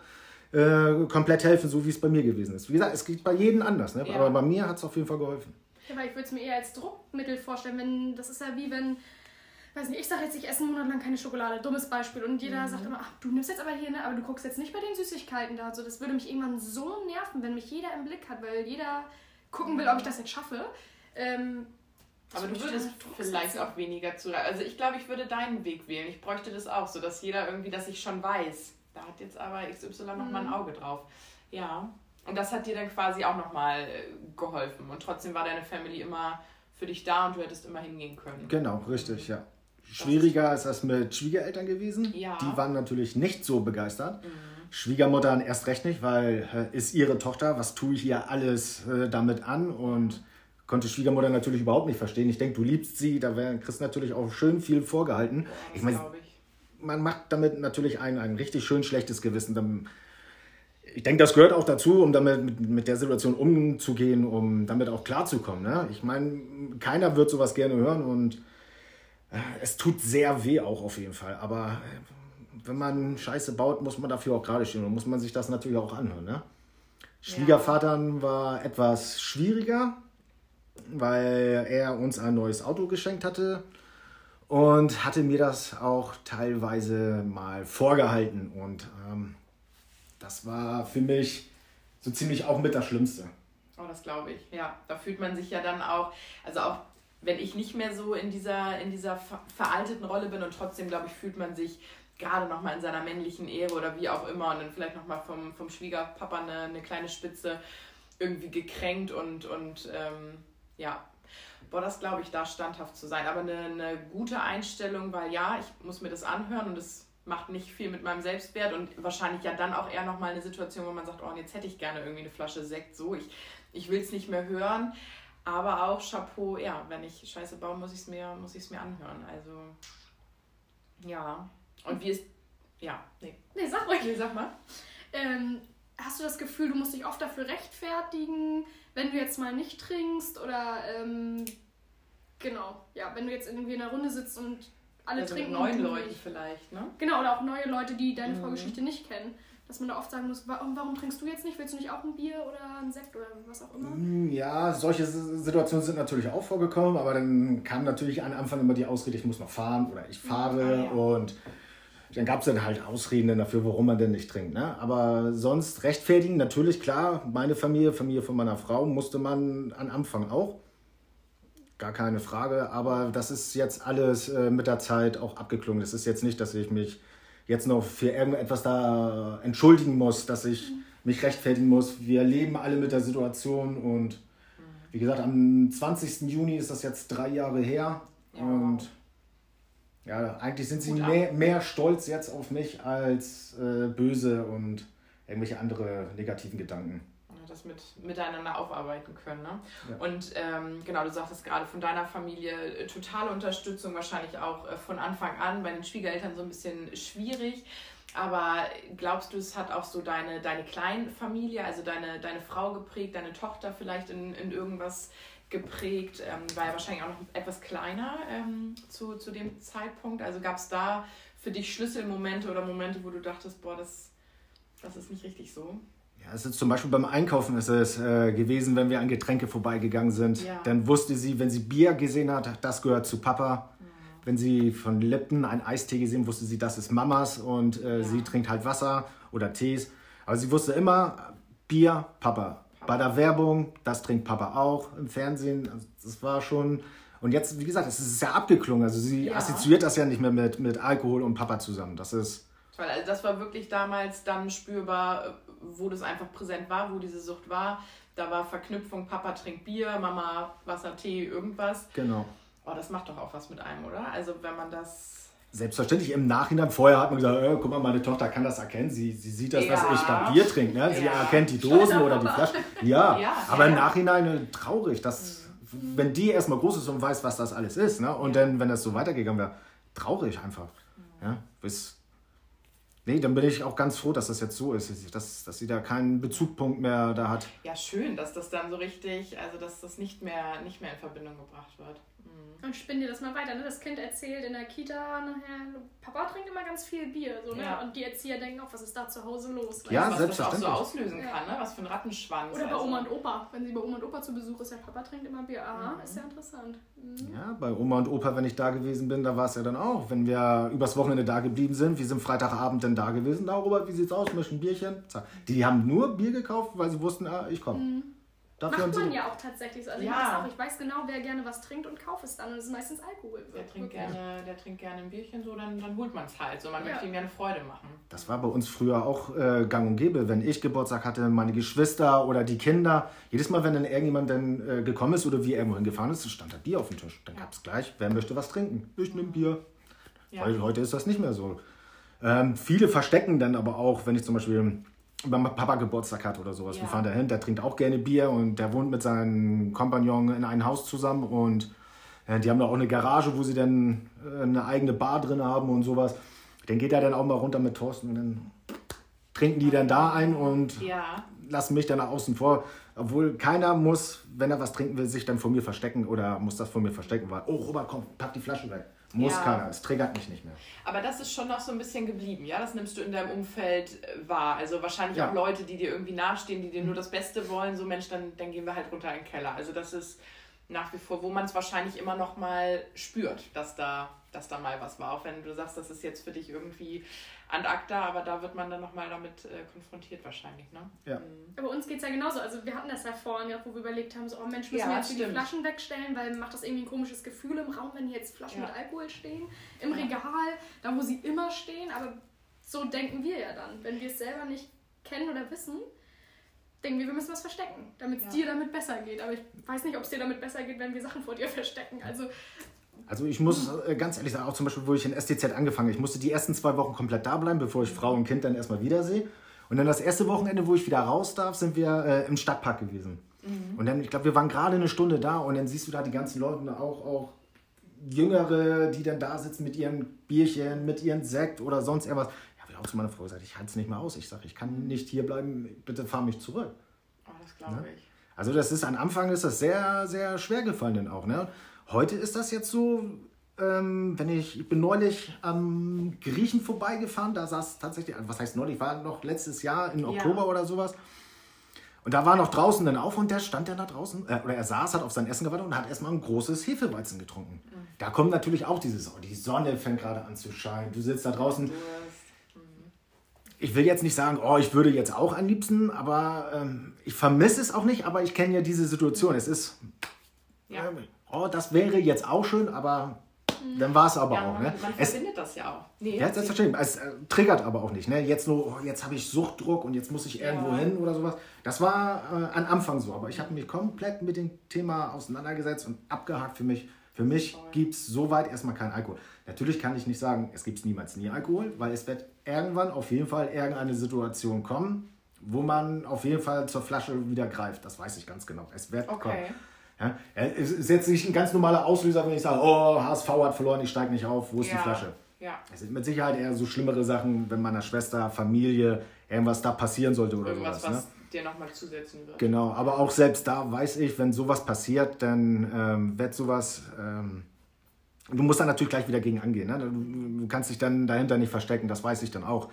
äh, komplett helfen, so wie es bei mir gewesen ist. Wie gesagt, es geht bei jedem anders, ne? Ja. aber bei mir hat es auf jeden Fall geholfen. Ja, weil ich würde es mir eher als Druckmittel vorstellen, wenn das ist ja wie wenn, weiß nicht, ich sage jetzt, ich esse einen Monat lang keine Schokolade, dummes Beispiel, und jeder Mhm. sagt immer, ach, du nimmst jetzt aber hier, ne, aber du guckst jetzt nicht bei den Süßigkeiten da, und so, das würde mich irgendwann so nerven, wenn mich jeder im Blick hat, weil jeder gucken will, ob ich das jetzt schaffe. Ähm, das Aber du würdest vielleicht setzen. auch weniger zu. Also ich glaube, ich würde deinen Weg wählen. Ich bräuchte das auch, so dass jeder irgendwie, dass ich schon weiß. Da hat jetzt aber XY noch mal ein Mhm. Auge drauf. Ja. Und das hat dir dann quasi auch nochmal äh, geholfen. Und trotzdem war deine Family immer für dich da und du hättest immer hingehen können. Genau, richtig, ja. Schwieriger ist das mit Schwiegereltern gewesen. Ja. Die waren natürlich nicht so begeistert. Mhm. Schwiegermuttern erst recht nicht, weil äh, ist ihre Tochter, was tue ich ihr alles äh, damit an? Und konnte Schwiegermutter natürlich überhaupt nicht verstehen. Ich denke, du liebst sie, da wär, kriegst du natürlich auch schön viel vorgehalten. Ja, das ich meine, glaube ich. man macht damit natürlich ein, ein richtig schön schlechtes Gewissen. Dann- Ich denke, das gehört auch dazu, um damit mit, mit der Situation umzugehen, um damit auch klarzukommen. Ne? Ich meine, keiner wird sowas gerne hören und äh, es tut sehr weh auch auf jeden Fall. Aber äh, wenn man Scheiße baut, muss man dafür auch gerade stehen und muss man sich das natürlich auch anhören. Ne? Schwiegervatern war etwas schwieriger, weil er uns ein neues Auto geschenkt hatte und hatte mir das auch teilweise mal vorgehalten. Und ähm, das war für mich so ziemlich auch mit das Schlimmste. Oh, das glaube ich. Ja, da fühlt man sich ja dann auch, also auch wenn ich nicht mehr so in dieser, in dieser ver veralteten Rolle bin und trotzdem, glaube ich, fühlt man sich gerade nochmal in seiner männlichen Ehre oder wie auch immer und dann vielleicht nochmal vom, vom Schwiegerpapa eine, eine kleine Spitze irgendwie gekränkt und, und ähm, ja, boah, das glaube ich, da standhaft zu sein. Aber eine, eine gute Einstellung, weil ja, ich muss mir das anhören und es macht nicht viel mit meinem Selbstwert und wahrscheinlich ja dann auch eher nochmal eine Situation, wo man sagt, oh, jetzt hätte ich gerne irgendwie eine Flasche Sekt, so, ich, ich will es nicht mehr hören. Aber auch Chapeau, ja, wenn ich Scheiße baue, muss ich es mir, muss ich's mir anhören. Also, ja. Und wie ist, ja, nee, Nee, sag ruhig. nee sag mal. Ähm, hast du das Gefühl, du musst dich oft dafür rechtfertigen, wenn du jetzt mal nicht trinkst? Oder, ähm, genau, ja, wenn du jetzt irgendwie in einer Runde sitzt und alle also trinken mit neuen Leuten nicht. vielleicht, ne? Genau, oder auch neue Leute, die deine Mhm. Vorgeschichte nicht kennen. Dass man da oft sagen muss, warum, warum trinkst du jetzt nicht? Willst du nicht auch ein Bier oder ein Sekt oder was auch immer? Mm, Ja, solche Situationen sind natürlich auch vorgekommen, aber dann kam natürlich am Anfang immer die Ausrede, ich muss noch fahren oder ich fahre Ah, ja. und dann gab es dann halt Ausreden dafür, warum man denn nicht trinkt. Ne? Aber sonst rechtfertigen, natürlich klar, meine Familie, Familie von meiner Frau musste man am Anfang auch. Gar keine Frage, aber das ist jetzt alles äh, mit der Zeit auch abgeklungen. Es ist jetzt nicht, dass ich mich jetzt noch für irgendetwas da entschuldigen muss, dass ich mich rechtfertigen muss. Wir leben alle mit der Situation und wie gesagt, am 20. Juni ist das jetzt drei Jahre her Ja. und ja, eigentlich sind sie mehr, mehr stolz jetzt auf mich als äh, böse und irgendwelche andere negativen Gedanken. Das mit, miteinander aufarbeiten können. Ne? Ja. Und ähm, genau, du sagtest gerade von deiner Familie äh, totale Unterstützung, wahrscheinlich auch äh, von Anfang an, bei den Schwiegereltern so ein bisschen schwierig. Aber glaubst du, es hat auch so deine, deine Kleinfamilie, also deine, deine Frau geprägt, deine Tochter vielleicht in, in irgendwas geprägt? Ähm, war ja wahrscheinlich auch noch etwas kleiner ähm, zu, zu dem Zeitpunkt. Also gab es da für dich Schlüsselmomente oder Momente, wo du dachtest, boah, das, das ist nicht richtig so? Ja, es ist zum Beispiel beim Einkaufen ist es äh, gewesen, wenn wir an Getränke vorbeigegangen sind, Ja. dann wusste sie, wenn sie Bier gesehen hat, das gehört zu Papa. Wenn sie von Lipton einen Eistee gesehen, wusste sie, das ist Mamas und äh, sie trinkt halt Wasser oder Tees. Aber sie wusste immer, Bier, Papa. Bei der Werbung, das trinkt Papa auch. Im Fernsehen, also das war schon. Und jetzt, wie gesagt, es ist ja abgeklungen. Also sie assoziiert das ja nicht mehr mit, mit Alkohol und Papa zusammen. Das ist. Weil also das war wirklich damals dann spürbar, wo das einfach präsent war, wo diese Sucht war. Da war Verknüpfung, Papa trinkt Bier, Mama Wasser, Tee, irgendwas. Genau. Oh, das macht doch auch was mit einem, oder? Also wenn man das... Selbstverständlich im Nachhinein, vorher hat man gesagt, äh, guck mal, meine Tochter kann das erkennen. Sie, sie sieht das, dass Ja. ich da Bier trinke. Ne? Sie Ja. erkennt die Dosen oder die Flaschen. Ja, Ja, aber im. Nachhinein äh, traurig, dass, wenn die erstmal groß ist und weiß, was das alles ist. Ne? Und dann, wenn das so weitergegangen wäre, traurig einfach. Ja? Bis, nee, dann bin ich auch ganz froh, dass das jetzt so ist, dass, dass sie da keinen Bezugpunkt mehr da hat. Ja, schön, dass das dann so richtig, also dass das nicht mehr, nicht mehr in Verbindung gebracht wird. Mhm. Und spinn dir das mal weiter. Ne? Das Kind erzählt in der Kita nachher, Papa trinkt immer ganz viel Bier. So, ne? Ja. Und die Erzieher denken auch, was ist da zu Hause los? Ja, was das auch so selbstverständlich. auslösen Ja. kann, ne? Was für ein Rattenschwanz. Oder bei also. Oma und Opa. Wenn sie bei Oma und Opa zu Besuch ist, ja, Papa trinkt immer Bier. Aha, Mhm. ist ja interessant. Mhm. Ja, bei Oma und Opa, wenn ich da gewesen bin, da war es ja dann auch. Wenn wir übers Wochenende da geblieben sind, wir sind Freitagabend dann da gewesen. Da, Robert, wie sieht's aus? Ein Bierchen? Zack. Die haben nur Bier gekauft, weil sie wussten, ah, ich komme. Mhm. Dafür Macht man ja auch tatsächlich so. Also ich Ja. weiß auch, ich weiß genau, wer gerne was trinkt und kauft es dann. Und es ist meistens Alkohol. Der trinkt, Wirklich. gerne, der trinkt gerne ein Bierchen, so dann, dann holt man es halt. So, man Ja. möchte ihm gerne Freude machen. Das war bei uns früher auch äh, gang und gäbe. Wenn ich Geburtstag hatte, meine Geschwister oder die Kinder, jedes Mal, wenn dann irgendjemand dann äh, gekommen ist oder wir irgendwo hingefahren ist, stand da Bier auf dem Tisch. Dann gab es gleich, wer möchte was trinken? Ich nehme Bier. Ja. Weil heute ist das nicht mehr so. Ähm, viele verstecken dann aber auch, wenn ich zum Beispiel wenn Papa Geburtstag hat oder sowas. Ja. Wir fahren dahin, der trinkt auch gerne Bier und der wohnt mit seinem Kompagnon in einem Haus zusammen und äh, die haben da auch eine Garage, wo sie dann äh, eine eigene Bar drin haben und sowas. Dann geht er dann auch mal runter mit Thorsten und dann trinken die dann da ein und Ja. lassen mich dann außen vor. Obwohl keiner muss, wenn er was trinken will, sich dann vor mir verstecken oder muss das vor mir verstecken, weil, oh Robert, komm, pack die Flasche weg. Muss Ja. keiner, es triggert mich nicht mehr. Aber das ist schon noch so ein bisschen geblieben, ja? Das nimmst du in deinem Umfeld äh, wahr. Also wahrscheinlich Ja. auch Leute, die dir irgendwie nahestehen, die dir nur das Beste wollen. So, Mensch, dann, dann gehen wir halt runter in den Keller. Also das ist nach wie vor, wo man es wahrscheinlich immer noch mal spürt, dass da, dass da mal was war. Auch wenn du sagst, das ist jetzt für dich irgendwie an acta, aber da wird man dann noch mal damit äh, konfrontiert wahrscheinlich, ne? Ja. Mhm. Aber uns geht es ja genauso. Also wir hatten das ja vorhin, wo wir überlegt haben, so, oh Mensch, müssen Ja, wir jetzt hier die. Flaschen wegstellen, weil macht das irgendwie ein komisches Gefühl im Raum, wenn hier jetzt Flaschen Ja. mit Alkohol stehen. Im Ja. Regal, da wo sie immer stehen. Aber so denken wir ja dann. Wenn wir es selber nicht kennen oder wissen, denken wir, wir müssen was verstecken, damit es Ja. dir damit besser geht. Aber ich weiß nicht, ob es dir damit besser geht, wenn wir Sachen vor dir verstecken. Also Also ich muss äh, ganz ehrlich sagen, auch zum Beispiel, wo ich in STZ angefangen habe, ich musste die ersten zwei Wochen komplett da bleiben, bevor ich Frau und Kind dann erstmal wiedersehe. Und dann das erste Wochenende, wo ich wieder raus darf, sind wir äh, im Stadtpark gewesen. Und dann, ich glaube, wir waren gerade eine Stunde da und dann siehst du da die ganzen Leute, auch, auch Jüngere, die dann da sitzen mit ihren Bierchen, mit ihren Sekt oder sonst irgendwas. Ja, habe ich auch zu meiner Frau gesagt, ich halte es nicht mehr aus. Ich sage, ich kann nicht hier bleiben, bitte fahr mich zurück. Oh, das glaube Ne? ich. Also das ist am Anfang ist das sehr, sehr schwer gefallen dann auch. Ne? Heute ist das jetzt so, ähm, wenn ich, ich bin neulich am Griechen vorbeigefahren, da saß tatsächlich, was heißt neulich, war noch letztes Jahr im Ja. Oktober oder sowas. Und da war noch draußen dann auf und der stand dann da draußen, äh, oder er saß, hat auf sein Essen gewartet und hat erstmal ein großes Hefeweizen getrunken. Da kommt natürlich auch dieses, oh, die Sonne fängt gerade an zu scheinen, du sitzt da draußen, hast, ich will jetzt nicht sagen, oh, ich würde jetzt auch am liebsten, aber ähm, ich vermisse es auch nicht, aber ich kenne ja diese Situation. Es ist, ja. Oh, das wäre jetzt auch schön, aber dann war es aber ja, auch. man, Ne? man Es, verbindet das ja auch. Nee, ja, selbstverständlich. Es äh, triggert aber auch nicht. Ne? Jetzt nur, oh, jetzt habe ich Suchtdruck und jetzt muss ich irgendwo Ja. hin oder sowas. Das war äh, am Anfang so, aber ich habe mich komplett mit dem Thema auseinandergesetzt und abgehakt für mich. Für mich gibt es soweit erstmal keinen Alkohol. Natürlich kann ich nicht sagen, es gibt niemals nie Alkohol, weil es wird irgendwann auf jeden Fall irgendeine Situation kommen, wo man auf jeden Fall zur Flasche wieder greift. Das weiß ich ganz genau. Es wird kommen. Ja, es ist jetzt nicht ein ganz normaler Auslöser, wenn ich sage, oh, HSV hat verloren, ich steige nicht auf, wo ist ja. die Flasche? Ja. Es sind mit Sicherheit eher so schlimmere Sachen, wenn meiner Schwester, Familie, irgendwas da passieren sollte oder Irgendwas, sowas. Ne? was dir nochmal zusetzen wird. Genau, aber auch selbst da weiß ich, wenn sowas passiert, dann ähm, wird sowas. Ähm, du musst dann natürlich gleich wieder gegen angehen. Ne? Du, du kannst dich dann dahinter nicht verstecken, das weiß ich dann auch.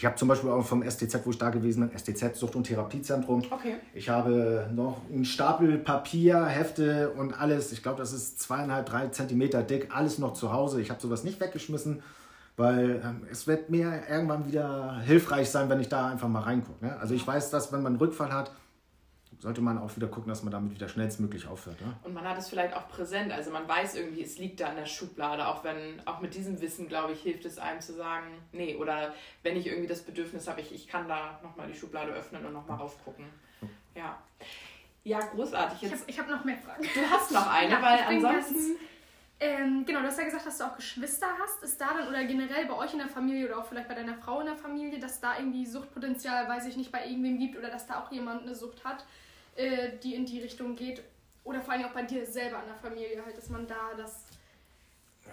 Ich habe zum Beispiel auch vom STZ, wo ich da gewesen bin, STZ, Sucht- und Therapiezentrum. Okay. Ich habe noch einen Stapel Papier, Hefte und alles. Ich glaube, das ist zweieinhalb, drei Zentimeter dick. Alles noch zu Hause. Ich habe sowas nicht weggeschmissen, weil ähm, es wird mir irgendwann wieder hilfreich sein, wenn ich da einfach mal reingucke. Ne? Also ich weiß, dass wenn man einen Rückfall hat, sollte man auch wieder gucken, dass man damit wieder schnellstmöglich aufhört. Ne? Und man hat es vielleicht auch präsent. Also man weiß irgendwie, es liegt da in der Schublade. Auch wenn, auch mit diesem Wissen, glaube ich, hilft es einem zu sagen, nee, oder wenn ich irgendwie das Bedürfnis habe, ich, ich kann da nochmal die Schublade öffnen und nochmal raufgucken. Ja. Ja, großartig. ich Jetzt, habe ich hab noch mehr Fragen. du hast noch eine, Ja, weil ansonsten. ganz- Ähm, genau, du hast ja gesagt, dass du auch Geschwister hast. Ist da dann oder generell bei euch in der Familie oder auch vielleicht bei deiner Frau in der Familie, dass da irgendwie Suchtpotenzial, weiß ich nicht, bei irgendwem gibt oder dass da auch jemand eine Sucht hat, äh, die in die Richtung geht? Oder vor allem auch bei dir selber in der Familie halt, dass man da das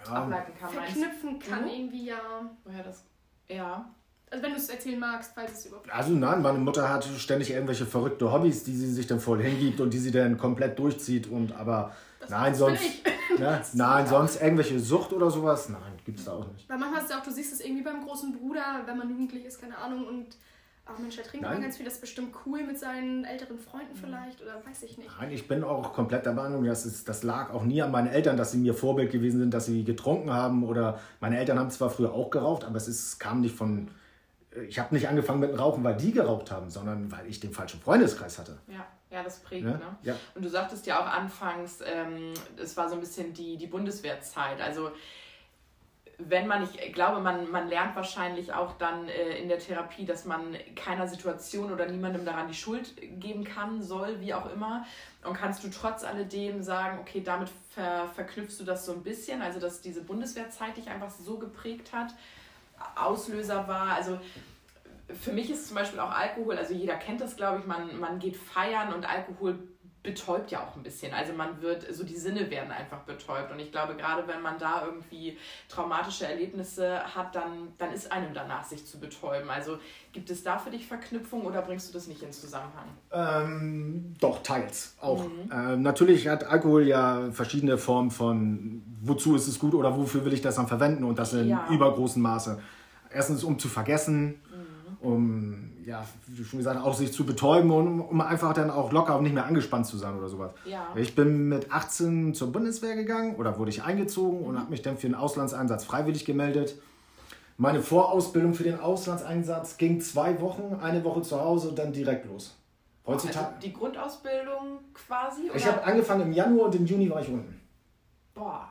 ableiten kann, meinst verknüpfen kann Mhm. irgendwie, ja. Woher das. Ja. Also wenn du es erzählen magst, falls es überhaupt... Also nein, meine Mutter hat ständig irgendwelche verrückte Hobbys, die sie sich dann voll hingibt und die sie dann komplett durchzieht. Und aber Das nein, sonst, ne, nein, sonst irgendwelche Sucht oder sowas, nein, gibt es da auch nicht. Weil manchmal ist es ja auch, du siehst es irgendwie beim großen Bruder, wenn man jugendlich ist, keine Ahnung, und ach Mensch, der trinkt Nein. immer ganz viel, das ist bestimmt cool mit seinen älteren. Freunden vielleicht, oder weiß ich nicht. Nein, ich bin auch komplett der Meinung, dass es, das lag auch nie an meinen Eltern, dass sie mir Vorbild gewesen sind, dass sie getrunken haben oder meine Eltern haben zwar früher auch geraucht, aber es ist, kam nicht von, ich habe nicht angefangen mit dem Rauchen, weil die geraucht haben, sondern weil ich den falschen Freundeskreis hatte. Ja, ja, das prägt, Ja? ne? Ja. Und du sagtest ja auch anfangs, ähm, es war so ein bisschen die, die Bundeswehrzeit. Also wenn man, ich glaube, man, man lernt wahrscheinlich auch dann äh, in der Therapie, dass man keiner Situation oder niemandem daran die Schuld geben kann, soll, wie auch immer. Und kannst du trotz alledem sagen, okay, damit ver, verknüpfst du das so ein bisschen, also dass diese Bundeswehrzeit dich einfach so geprägt hat. Auslöser war. Also für mich ist zum Beispiel auch Alkohol, also jeder kennt das, glaube ich, man, man geht feiern und Alkohol betäubt ja auch ein bisschen. Also man wird, so die Sinne werden einfach betäubt. Und ich glaube, gerade wenn man da irgendwie traumatische Erlebnisse hat, dann, dann ist einem danach, sich zu betäuben. Also gibt es da für dich Verknüpfung oder bringst du das nicht in Zusammenhang? Ähm, doch, teils auch. Mhm. Ähm, natürlich hat Alkohol ja verschiedene Formen von, wozu ist es gut oder wofür will ich das dann verwenden und das in ja. übergroßem Maße. Erstens, um zu vergessen, mhm. um ja, wie du schon gesagt auch sich zu betäuben und um einfach dann auch locker und nicht mehr angespannt zu sein oder sowas. Ja. Ich bin mit 18 zur Bundeswehr gegangen oder wurde ich eingezogen mhm. und habe mich dann für den Auslandseinsatz freiwillig gemeldet. Meine Vorausbildung für den Auslandseinsatz ging zwei Wochen, eine Woche zu Hause und dann direkt los. Heutzutage. Also die Grundausbildung quasi? Oder? Ich habe angefangen im Januar und im Juni war ich unten. Boah.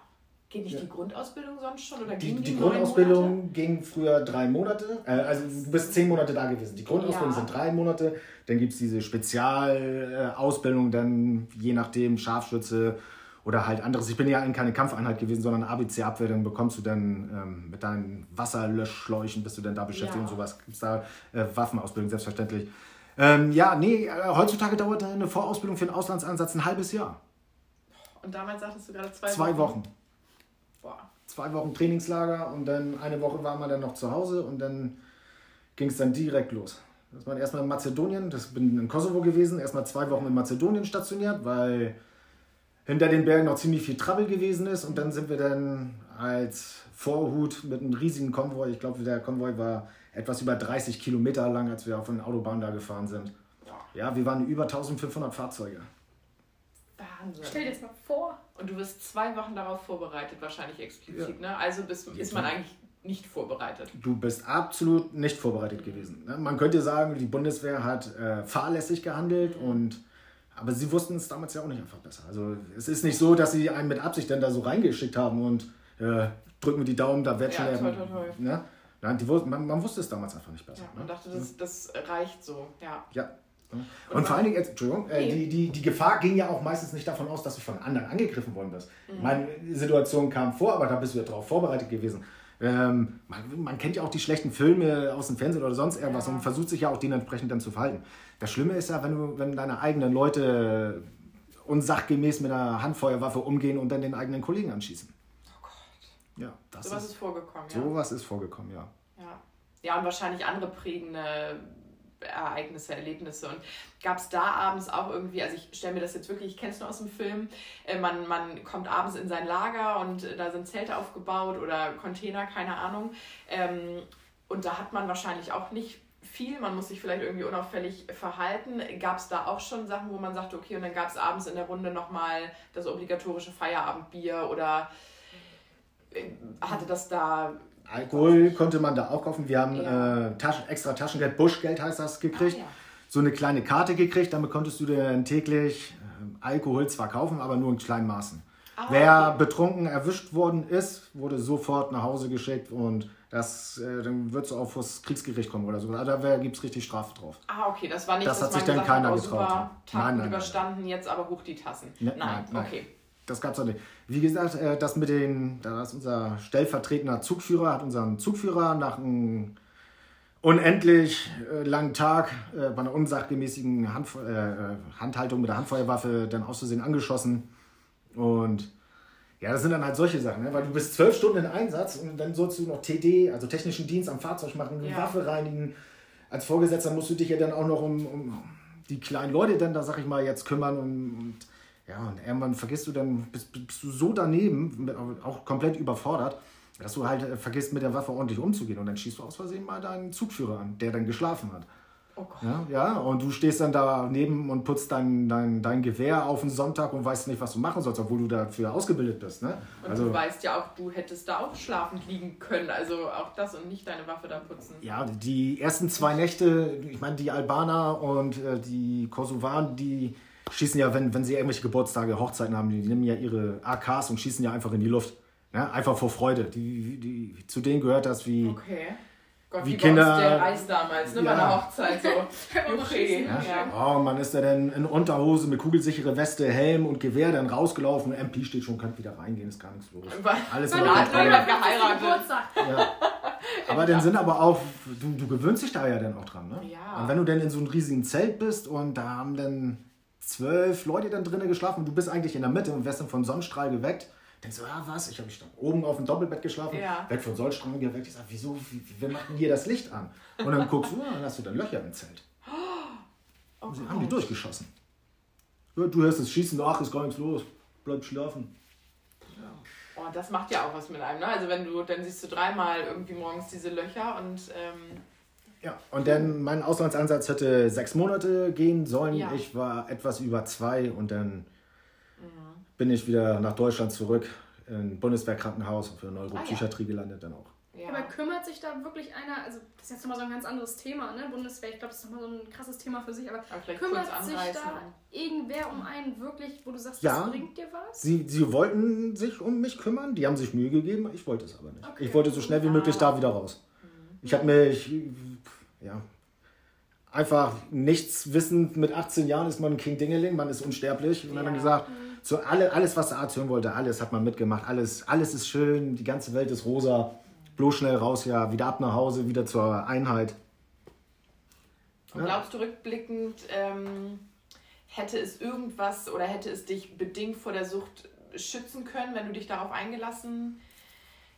Geht nicht ja. die Grundausbildung sonst schon? Oder die, die, die Grundausbildung ging früher drei Monate. Äh, also du bist zehn Monate da gewesen. Die Grundausbildung ja. sind drei Monate. Dann gibt es diese Spezialausbildung, dann je nachdem Scharfschütze oder halt anderes. Ich bin ja in keine Kampfeinheit gewesen, sondern ABC-Abwehr. Dann bekommst du dann ähm, mit deinen Wasserlöschschläuchen, bist du dann da beschäftigt ja. und sowas. Gibt es da äh, Waffenausbildung, selbstverständlich. Ähm, ja, nee, äh, heutzutage dauert eine Vorausbildung für einen Auslandseinsatz ein halbes Jahr. Und damals sagtest du gerade zwei, zwei Wochen. Wochen zwei Wochen Trainingslager und dann eine Woche war man dann noch zu Hause und dann ging es dann direkt los. Das war erstmal in Mazedonien, das bin in Kosovo gewesen, erstmal zwei Wochen in Mazedonien stationiert, weil hinter den Bergen noch ziemlich viel Trouble gewesen ist und dann sind wir dann als Vorhut mit einem riesigen Konvoi, ich glaube der Konvoi war etwas über 30 Kilometer lang, als wir auf den Autobahn da gefahren sind. Ja, wir waren über 1500 Fahrzeuge. Wahnsinn. Stell dir das mal vor. Und du wirst zwei Wochen darauf vorbereitet, wahrscheinlich explizit. Ja. Ne? Also bist, ist man eigentlich nicht vorbereitet. Du bist absolut nicht vorbereitet gewesen. Ne? Man könnte sagen, die Bundeswehr hat äh, fahrlässig gehandelt mhm. und aber sie wussten es damals ja auch nicht einfach besser. Also es ist nicht so, dass sie einen mit Absicht dann da so reingeschickt haben und äh, drücken wir die Daumen, da wird ja, schon. Toll, toll, toll. Ne? Nein, die, man, man, wusste es damals einfach nicht besser. Ja, man ne? dachte, das, das reicht so. Ja. ja. Und, vor allen Dingen, Entschuldigung, äh, die, die, die Gefahr ging ja auch meistens nicht davon aus, dass du von anderen angegriffen worden bist. Mhm. Meine Situation kam vor, aber da bist du ja darauf vorbereitet gewesen. Ähm, man, man, kennt ja auch die schlechten Filme aus dem Fernsehen oder sonst irgendwas ja. und versucht sich ja auch dementsprechend dann zu verhalten. Das Schlimme ist ja, wenn, du, wenn deine eigenen Leute unsachgemäß mit einer Handfeuerwaffe umgehen und dann den eigenen Kollegen anschießen. Oh Gott. Ja, das so was ist, ist vorgekommen, ja. So was ist vorgekommen, ja. Ja, ja und wahrscheinlich andere prägende Ereignisse, Erlebnisse. Und gab es da abends auch irgendwie, also ich stelle mir das jetzt wirklich, ich kenne es nur aus dem Film, äh, man, man kommt abends in sein Lager und äh, da sind Zelte aufgebaut oder Container, keine Ahnung. Ähm, und da hat man wahrscheinlich auch nicht viel, man muss sich vielleicht irgendwie unauffällig verhalten. Gab es da auch schon Sachen, wo man sagte, okay, und dann gab es abends in der Runde nochmal das obligatorische Feierabendbier oder äh, hatte das da Alkohol konnte man da auch kaufen. Wir haben ja. äh, Taschen, extra Taschengeld, Buschgeld heißt das, gekriegt. Ah, ja. So eine kleine Karte gekriegt, damit konntest du dir täglich äh, Alkohol zwar kaufen, aber nur in kleinen Maßen. Ah, Wer okay. betrunken erwischt worden ist, wurde sofort nach Hause geschickt und das, äh, dann wird es auch vor das Kriegsgericht kommen oder so. Also da gibt es richtig Strafe drauf. Ah, okay, das war nicht, das hat sich dann keiner oh, getraut. Tag nein, nein, überstanden, nein. jetzt aber hoch die Tassen. Ne, nein, nein, okay das gab es auch nicht. Wie gesagt, äh, das mit den, da ist unser stellvertretender Zugführer, hat unseren Zugführer nach einem unendlich äh, langen Tag äh, bei einer unsachgemäßigen Hand, Handhaltung mit der Handfeuerwaffe dann auszusehen angeschossen. Und ja, das sind dann halt solche Sachen, ne? weil du bist zwölf Stunden in Einsatz und dann sollst du noch TD, also technischen Dienst am Fahrzeug machen, ja. Waffe reinigen. Als Vorgesetzter musst du dich ja dann auch noch um, um die kleinen Leute dann da, sag ich mal, jetzt kümmern und, und ja, und irgendwann vergisst du dann, bist, bist du so daneben, auch komplett überfordert, dass du halt äh, vergisst, mit der Waffe ordentlich umzugehen. Und dann schießt du aus Versehen mal deinen Zugführer an, der dann geschlafen hat. Oh ja, ja, und du stehst dann daneben und putzt dein, dein, dein Gewehr auf den Sonntag und weißt nicht, was du machen sollst, obwohl du dafür ausgebildet bist. Ne? Und also, du weißt ja auch, du hättest da auch schlafend liegen können, also auch das und nicht deine Waffe da putzen. Ja, die ersten zwei Nächte, ich meine, die Albaner und äh, die Kosovaren, die schießen ja, wenn, wenn sie irgendwelche Geburtstage, Hochzeiten haben, die, die nehmen ja ihre AKs und schießen ja einfach in die Luft. Ja, einfach vor Freude. Die, die, zu denen gehört das wie. Okay. Gott, wie, wie Kinder. der Reis damals, ne, ja. bei der Hochzeit so. okay. Ja. Ja. Oh, man ist da dann in Unterhose mit kugelsichere Weste, Helm und Gewehr dann rausgelaufen. MP steht schon, kann wieder reingehen, ist gar nichts los. Alles in Ordnung. geheiratet. Ja. Aber dann sind aber auch, du, du gewöhnst dich da ja dann auch dran, ne? Ja. Und wenn du dann in so einem riesigen Zelt bist und da haben dann zwölf Leute dann drinnen geschlafen und du bist eigentlich in der Mitte und wirst dann vom Sonnenstrahl geweckt, denkst du, ah was, ich habe mich dann oben auf dem Doppelbett geschlafen, Ja. werd vom Sonnenstrahl geweckt, ich sag, wieso, wie, wer macht denn hier das Licht an? Und dann guckst du, ah, dann hast du dann Löcher im Zelt. Oh Und sie haben die durchgeschossen. Ja, du hörst es schießen, ach, ist gar nichts los, bleib schlafen. Oh, das macht ja auch was mit einem, ne? Also wenn du, dann siehst du dreimal irgendwie morgens diese Löcher und ähm, Ja, und dann mein Auslandsansatz hätte sechs Monate gehen sollen. Ja. Ich war etwas über zwei und dann bin ich wieder nach Deutschland zurück in Bundeswehrkrankenhaus für Neuropsychiatrie gelandet dann auch. ja. Aber kümmert sich da wirklich einer, also das ist jetzt nochmal so ein ganz anderes Thema, ne? Bundeswehr, ich glaube, das ist nochmal so ein krasses Thema für sich, aber Aber kümmert sich da irgendwer um einen wirklich, wo du sagst, Ja. das bringt dir was? Sie, sie wollten sich um mich kümmern, die haben sich Mühe gegeben, ich wollte es aber nicht. Okay. Ich wollte so schnell wie Ah. möglich da wieder raus. Ich habe mich, ja, einfach nichts wissend, mit 18 Jahren ist man ein King Dingeling, man ist unsterblich. Und dann Ja. haben gesagt, so alle, alles, was der Arzt hören wollte, alles hat man mitgemacht, alles, alles ist schön, die ganze Welt ist rosa, bloß schnell raus, ja, wieder ab nach Hause, wieder zur Einheit. Und glaubst du rückblickend, ähm, hätte es irgendwas oder hätte es dich bedingt vor der Sucht schützen können, wenn du dich darauf eingelassen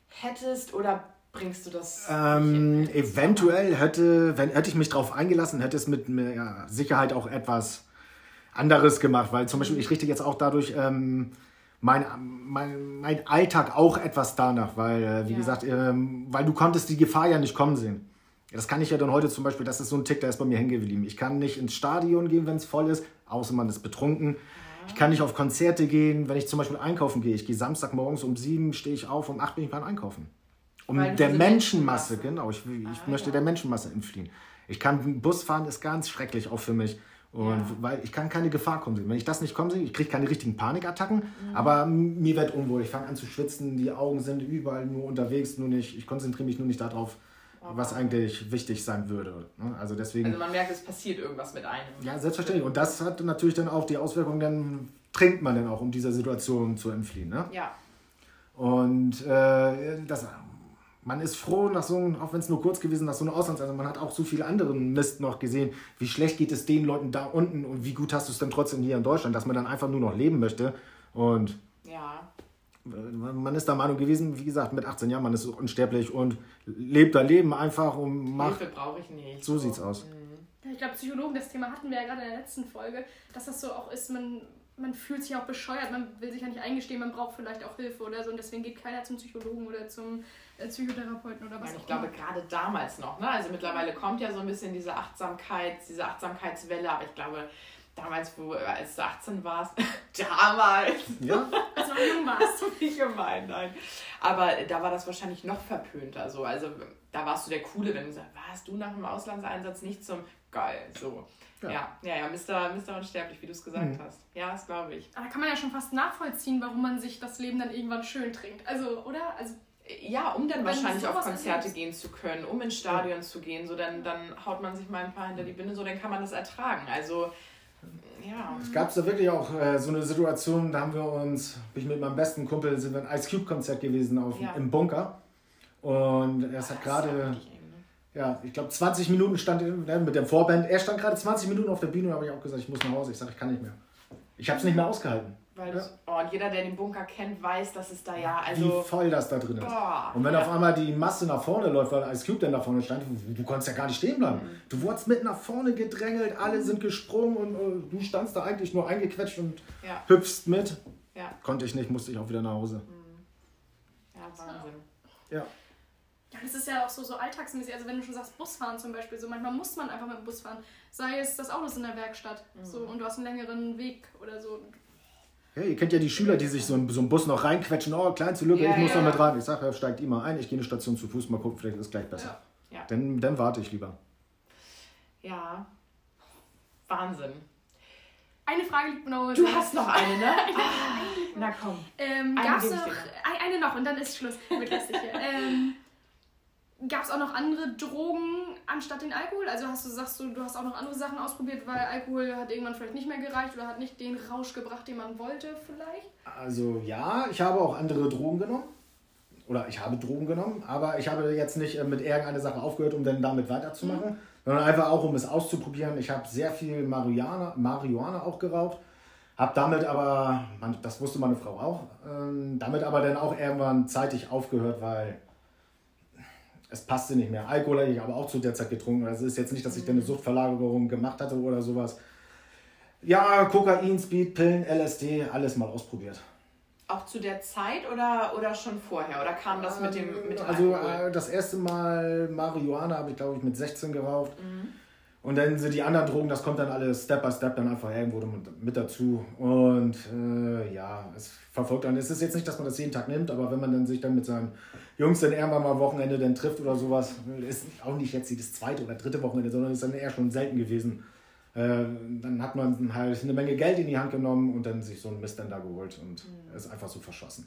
hättest? Oder bringst du das? Ähm, eventuell hätte, wenn, hätte ich mich darauf eingelassen, hätte es mit mehr Sicherheit auch etwas anderes gemacht, weil zum Beispiel ich richte jetzt auch dadurch ähm, mein, mein, mein Alltag auch etwas danach, weil, äh, wie Ja. gesagt, ähm, weil du konntest die Gefahr ja nicht kommen sehen. Das kann ich ja dann heute zum Beispiel, das ist so ein Tick, der ist bei mir hängen geblieben. Ich kann nicht ins Stadion gehen, wenn es voll ist, außer man ist betrunken. Ich kann nicht auf Konzerte gehen, wenn ich zum Beispiel einkaufen gehe. Ich gehe Samstagmorgens um sieben, stehe ich auf, um acht bin ich beim Einkaufen. Um der Menschenmasse, genau. Ich, ich Ah, möchte ja. der Menschenmasse entfliehen. Ich kann Bus fahren, ist ganz schrecklich auch für mich. Und Ja. weil ich kann keine Gefahr kommen sehen. Wenn ich das nicht kommen sehe, ich kriege keine richtigen Panikattacken, Mhm. aber mir wird unwohl. Ich fange an zu schwitzen, die Augen sind überall nur unterwegs, nur nicht, ich konzentriere mich nur nicht darauf, was eigentlich wichtig sein würde. ne? Also deswegen. Also man merkt, es passiert irgendwas mit einem. Ja, selbstverständlich. Und das hat natürlich dann auch die Auswirkung, dann trinkt man dann auch, um dieser Situation zu entfliehen. Ne? Ja. Und äh, das, man ist froh, nach so einem, auch wenn es nur kurz gewesen ist, nach so einer Auslandsreise, man hat auch so viel anderen Mist noch gesehen. Wie schlecht geht es den Leuten da unten und wie gut hast du es dann trotzdem hier in Deutschland, dass man dann einfach nur noch leben möchte. Und Ja. man ist der Meinung gewesen, wie gesagt, mit 18 Jahren, man ist unsterblich und lebt da Leben einfach und macht. Hilfe brauche ich nicht. So sieht's aus. Ja, Ich glaube, Psychologen, das Thema hatten wir ja gerade in der letzten Folge, dass das so auch ist, man, man fühlt sich auch bescheuert, man will sich ja nicht eingestehen, man braucht vielleicht auch Hilfe oder so und deswegen geht keiner zum Psychologen oder zum äh, Psychotherapeuten oder was Ja, auch ich glaube immer. gerade damals noch, ne? Also mittlerweile kommt ja so ein bisschen diese Achtsamkeit, diese Achtsamkeitswelle, aber ich glaube, damals, wo, als du 18 warst, damals, Ja, Als du jung warst. nicht gemein, nein. Aber da war das wahrscheinlich noch verpönter so. Also da warst du der Coole, wenn du sagst, warst du nach dem Auslandseinsatz nicht zum geil, so. Ja, Ja. ja, ja, Mr. Mr. Unsterblich, wie du es gesagt hast. Ja, das glaube ich. Aber da kann man ja schon fast nachvollziehen, warum man sich das Leben dann irgendwann schön trinkt. Also, oder? Also, Ja, um dann Wenn wahrscheinlich auf Konzerte erlebst. gehen zu können, um ins Stadion zu gehen, so dann, dann haut man sich mal ein paar hinter die Binde, so dann kann man das ertragen. Also, ja. Es gab da wirklich auch äh, so eine Situation, da haben wir uns, bin ich mit meinem besten Kumpel, sind wir ein Ice Cube Konzert gewesen auf, Ja. im Bunker. Und es hat ist ja gerade, eng, ne? ja, ich glaube 20 Minuten stand er mit der Vorband. Er stand gerade 20 Minuten auf der Bühne und habe ich auch gesagt, ich muss nach Hause. Ich sage, ich kann nicht mehr. Ich habe es nicht mehr ausgehalten, Weil Ja. oh, und jeder, der den Bunker kennt, weiß, dass es da ja, wie also. voll das da drin ist. Boah, Und wenn ja. auf einmal die Masse nach vorne läuft, weil Ice Cube dann da vorne stand, du, du konntest ja gar nicht stehen bleiben. Mhm. Du wurdest mit nach vorne gedrängelt, alle sind gesprungen und äh, du standst da eigentlich nur eingequetscht und Ja, hüpfst mit. ja, Konnte ich nicht, musste ich auch wieder nach Hause. ja, Wahnsinn. Ja. ja, das ist ja auch so, so alltagsmäßig. Also, wenn du schon sagst, Busfahren zum Beispiel, so manchmal muss man einfach mit dem Bus fahren. Sei es das Auto ist in der Werkstatt so, und du hast einen längeren Weg oder so. Ja, ihr kennt ja die Schüler, die sich so einen, so einen Bus noch reinquetschen. Oh, kleinste Lücke, Ja, ich muss ja. noch mit rein. Ich sage, ja, steigt immer ein, ich gehe eine Station zu Fuß, mal gucken, vielleicht ist es gleich besser. Ja. Ja. Dann, dann warte ich lieber. Ja. Wahnsinn. Eine Frage liegt noch. Du hast noch eine, ne? Ah, na komm. Ähm, Eine gab's gebe ich noch, eine noch und dann ist Schluss mit lästig hier. ähm, Gab es auch noch andere Drogen anstatt den Alkohol? Also hast du, sagst du, du hast auch noch andere Sachen ausprobiert, weil Alkohol hat irgendwann vielleicht nicht mehr gereicht oder hat nicht den Rausch gebracht, den man wollte vielleicht? Also ja, ich habe auch andere Drogen genommen. oder ich habe Drogen genommen, aber ich habe jetzt nicht äh, mit irgendeiner Sache aufgehört, um dann damit weiterzumachen, mhm. sondern einfach auch, um es auszuprobieren. Ich habe sehr viel Marihuana, Marihuana auch geraucht, habe damit aber, das wusste meine Frau auch, ähm, damit aber dann auch irgendwann zeitig aufgehört, weil es passte nicht mehr. Alkohol habe ich aber auch zu der Zeit getrunken. Also es ist jetzt nicht, dass ich dann eine mhm. Suchtverlagerung gemacht hatte oder sowas. Ja, Kokain, Speed, Pillen, LSD, alles mal ausprobiert. Auch zu der Zeit oder, oder schon vorher? Oder kam das mit dem, mit dem Also Alkohol? das erste Mal Marihuana habe ich, glaube ich, mit 16 geraucht. Mhm. Und dann sind die anderen Drogen, das kommt dann alles Step by Step dann einfach irgendwo mit dazu. Und äh, ja, es verfolgt dann. Es ist jetzt nicht, dass man das jeden Tag nimmt, aber wenn man dann sich dann mit seinen Jungs dann irgendwann mal am Wochenende dann trifft oder sowas, ist auch nicht jetzt das zweite oder dritte Wochenende, sondern ist dann eher schon selten gewesen. Äh, dann hat man halt eine Menge Geld in die Hand genommen und dann sich so ein Mist dann da geholt und mhm. ist einfach so verschossen.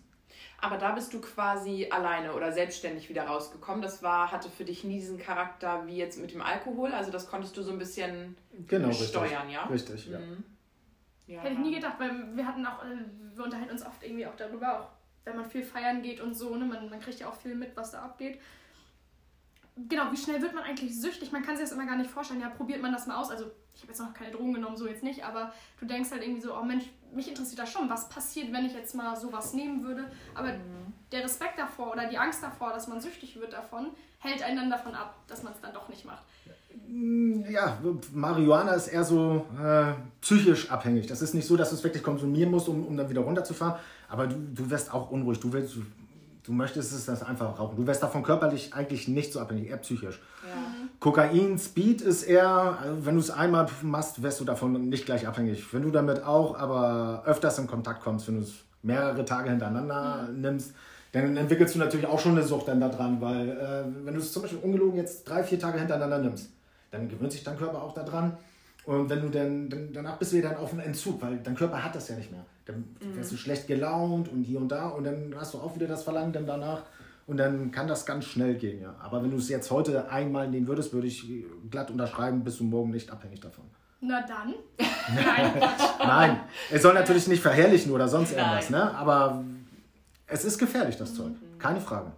Aber da bist du quasi alleine oder selbstständig wieder rausgekommen. Das war, hatte für dich nie diesen Charakter wie jetzt mit dem Alkohol. Also das konntest du so ein bisschen genau, steuern, richtig. ja? Richtig, ja. Mhm. ja. Hätte ich nie gedacht, weil wir hatten auch, äh, wir unterhalten uns oft irgendwie auch darüber, auch wenn man viel feiern geht und so, ne? man, man kriegt ja auch viel mit, was da abgeht genau, wie schnell wird man eigentlich süchtig? Man kann sich das immer gar nicht vorstellen. Ja, probiert man das mal aus. Also, ich habe jetzt noch keine Drogen genommen, so jetzt nicht, aber du denkst halt irgendwie so, oh Mensch, mich interessiert das schon, was passiert, wenn ich jetzt mal sowas nehmen würde. Aber mhm. der Respekt davor oder die Angst davor, dass man süchtig wird davon, hält einen dann davon ab, dass man es dann doch nicht macht. Ja, Marihuana ist eher so äh, psychisch abhängig. Das ist nicht so, dass du es wirklich konsumieren musst, um, um dann wieder runterzufahren. Aber du, du wirst auch unruhig. Du willst, du möchtest es das einfach rauchen. Du wärst davon körperlich eigentlich nicht so abhängig, eher psychisch. Ja. Kokain, Speed ist eher, also wenn du es einmal machst, wirst du davon nicht gleich abhängig. Wenn du damit auch aber öfters in Kontakt kommst, wenn du es mehrere Tage hintereinander mhm. nimmst, dann entwickelst du natürlich auch schon eine Sucht dann daran, weil äh, wenn du es zum Beispiel ungelogen jetzt drei, vier Tage hintereinander nimmst, dann gewöhnt sich dein Körper auch daran. Und wenn du dann, dann danach bist du wieder auf dem Entzug, weil dein Körper hat das ja nicht mehr. Dann mhm. wirst du schlecht gelaunt und hier und da und dann hast du auch wieder das Verlangen dann danach. Und dann kann das ganz schnell gehen, ja. Aber wenn du es jetzt heute einmal nehmen würdest, würde ich glatt unterschreiben, bist du morgen nicht abhängig davon. Na dann. Nein. Nein. Es soll natürlich nicht verherrlichen oder sonst irgendwas, ne? Aber es ist gefährlich, das mhm. Zeug. Keine Frage.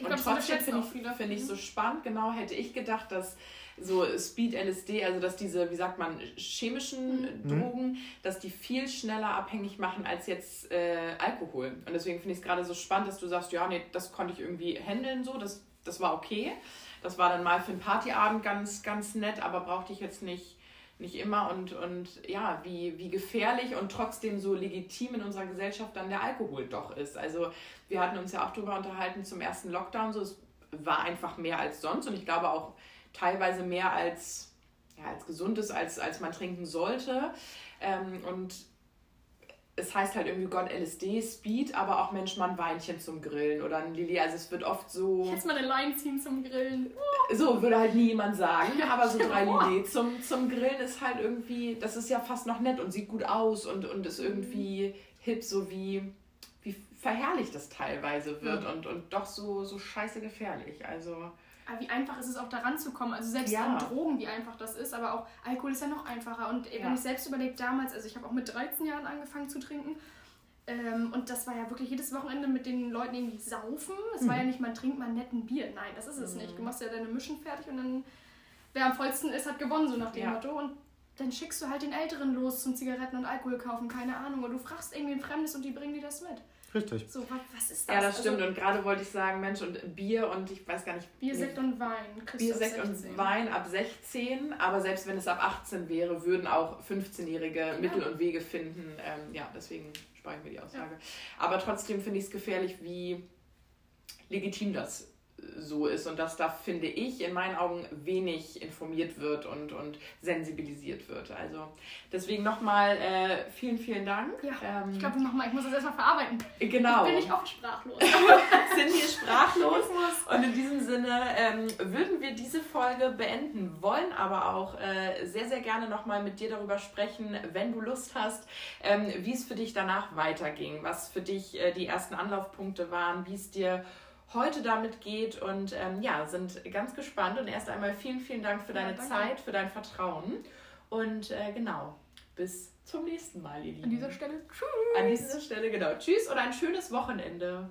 Und trotzdem finde ich, find ich so spannend, genau hätte ich gedacht, dass so Speed, LSD, also dass diese, wie sagt man, chemischen mhm. Drogen, dass die viel schneller abhängig machen als jetzt äh, Alkohol. Und deswegen finde ich es gerade so spannend, dass du sagst, ja, nee, das konnte ich irgendwie handeln so, das, das war okay. Das war dann mal für einen Partyabend ganz, ganz nett, aber brauchte ich jetzt nicht, nicht immer. Und, und ja, wie, wie gefährlich und trotzdem so legitim in unserer Gesellschaft dann der Alkohol doch ist. Also wir hatten uns ja auch darüber unterhalten zum ersten Lockdown, so es war einfach mehr als sonst und ich glaube auch teilweise mehr als, ja, als gesund ist, als, als man trinken sollte. Ähm, und es heißt halt irgendwie Gott LSD, Speed, aber auch Mensch, mal ein Weinchen zum Grillen oder ein Lilly. Also es wird oft so. Jetzt mal eine Line ziehen zum Grillen. So würde halt nie jemand sagen. Aber so drei Lilly zum, zum Grillen ist halt irgendwie, das ist ja fast noch nett und sieht gut aus und, und ist irgendwie hip, so wie, wie verherrlicht das teilweise wird mhm. und, und doch so, so scheiße gefährlich. Also. Aber wie einfach ist es auch daran zu kommen? Also selbst ja. an Drogen, wie einfach das ist, aber auch Alkohol ist ja noch einfacher. Und ja. wenn ich selbst überlege, damals, also ich habe auch mit 13 Jahren angefangen zu trinken. Ähm, und das war ja wirklich jedes Wochenende mit den Leuten irgendwie saufen. Es mhm. war ja nicht, man trinkt mal netten Bier. Nein, das ist es mhm. nicht. Du machst ja deine Mischen fertig und dann, wer am vollsten ist, hat gewonnen, so nach dem ja. Motto. Und dann schickst du halt den Älteren los zum Zigaretten und Alkohol kaufen, keine Ahnung. Und du fragst irgendwie ein Fremdes und die bringen dir das mit. Richtig. So, was ist das? Ja, das stimmt. Also, und gerade wollte ich sagen, Mensch, und Bier und ich weiß gar nicht. Bier, Sekt und Wein. Bier, Sekt und Wein ab 16. Aber selbst wenn es ab 18 wäre, würden auch 15-Jährige ja. Mittel und Wege finden. Ähm, ja, deswegen sparen wir die Aussage. Ja. Aber trotzdem finde ich es gefährlich, wie legitim das so ist und dass da, finde ich, in meinen Augen wenig informiert wird und, und sensibilisiert wird. Also deswegen nochmal äh, vielen, vielen Dank. Ja, ähm, ich glaube nochmal, ich muss das erstmal verarbeiten. Genau. Ich bin ich oft sprachlos. Sind wir sprachlos. und in diesem Sinne ähm, würden wir diese Folge beenden, wollen aber auch äh, sehr, sehr gerne nochmal mit dir darüber sprechen, wenn du Lust hast, ähm, wie es für dich danach weiterging, was für dich äh, die ersten Anlaufpunkte waren, wie es dir heute damit geht und ähm, ja, sind ganz gespannt. Und erst einmal vielen, vielen Dank für deine ja, Zeit, für dein Vertrauen. Und äh, genau, bis zum nächsten Mal, ihr Lieben. An dieser Stelle, tschüss. An dieser Stelle, genau. Tschüss und ein schönes Wochenende.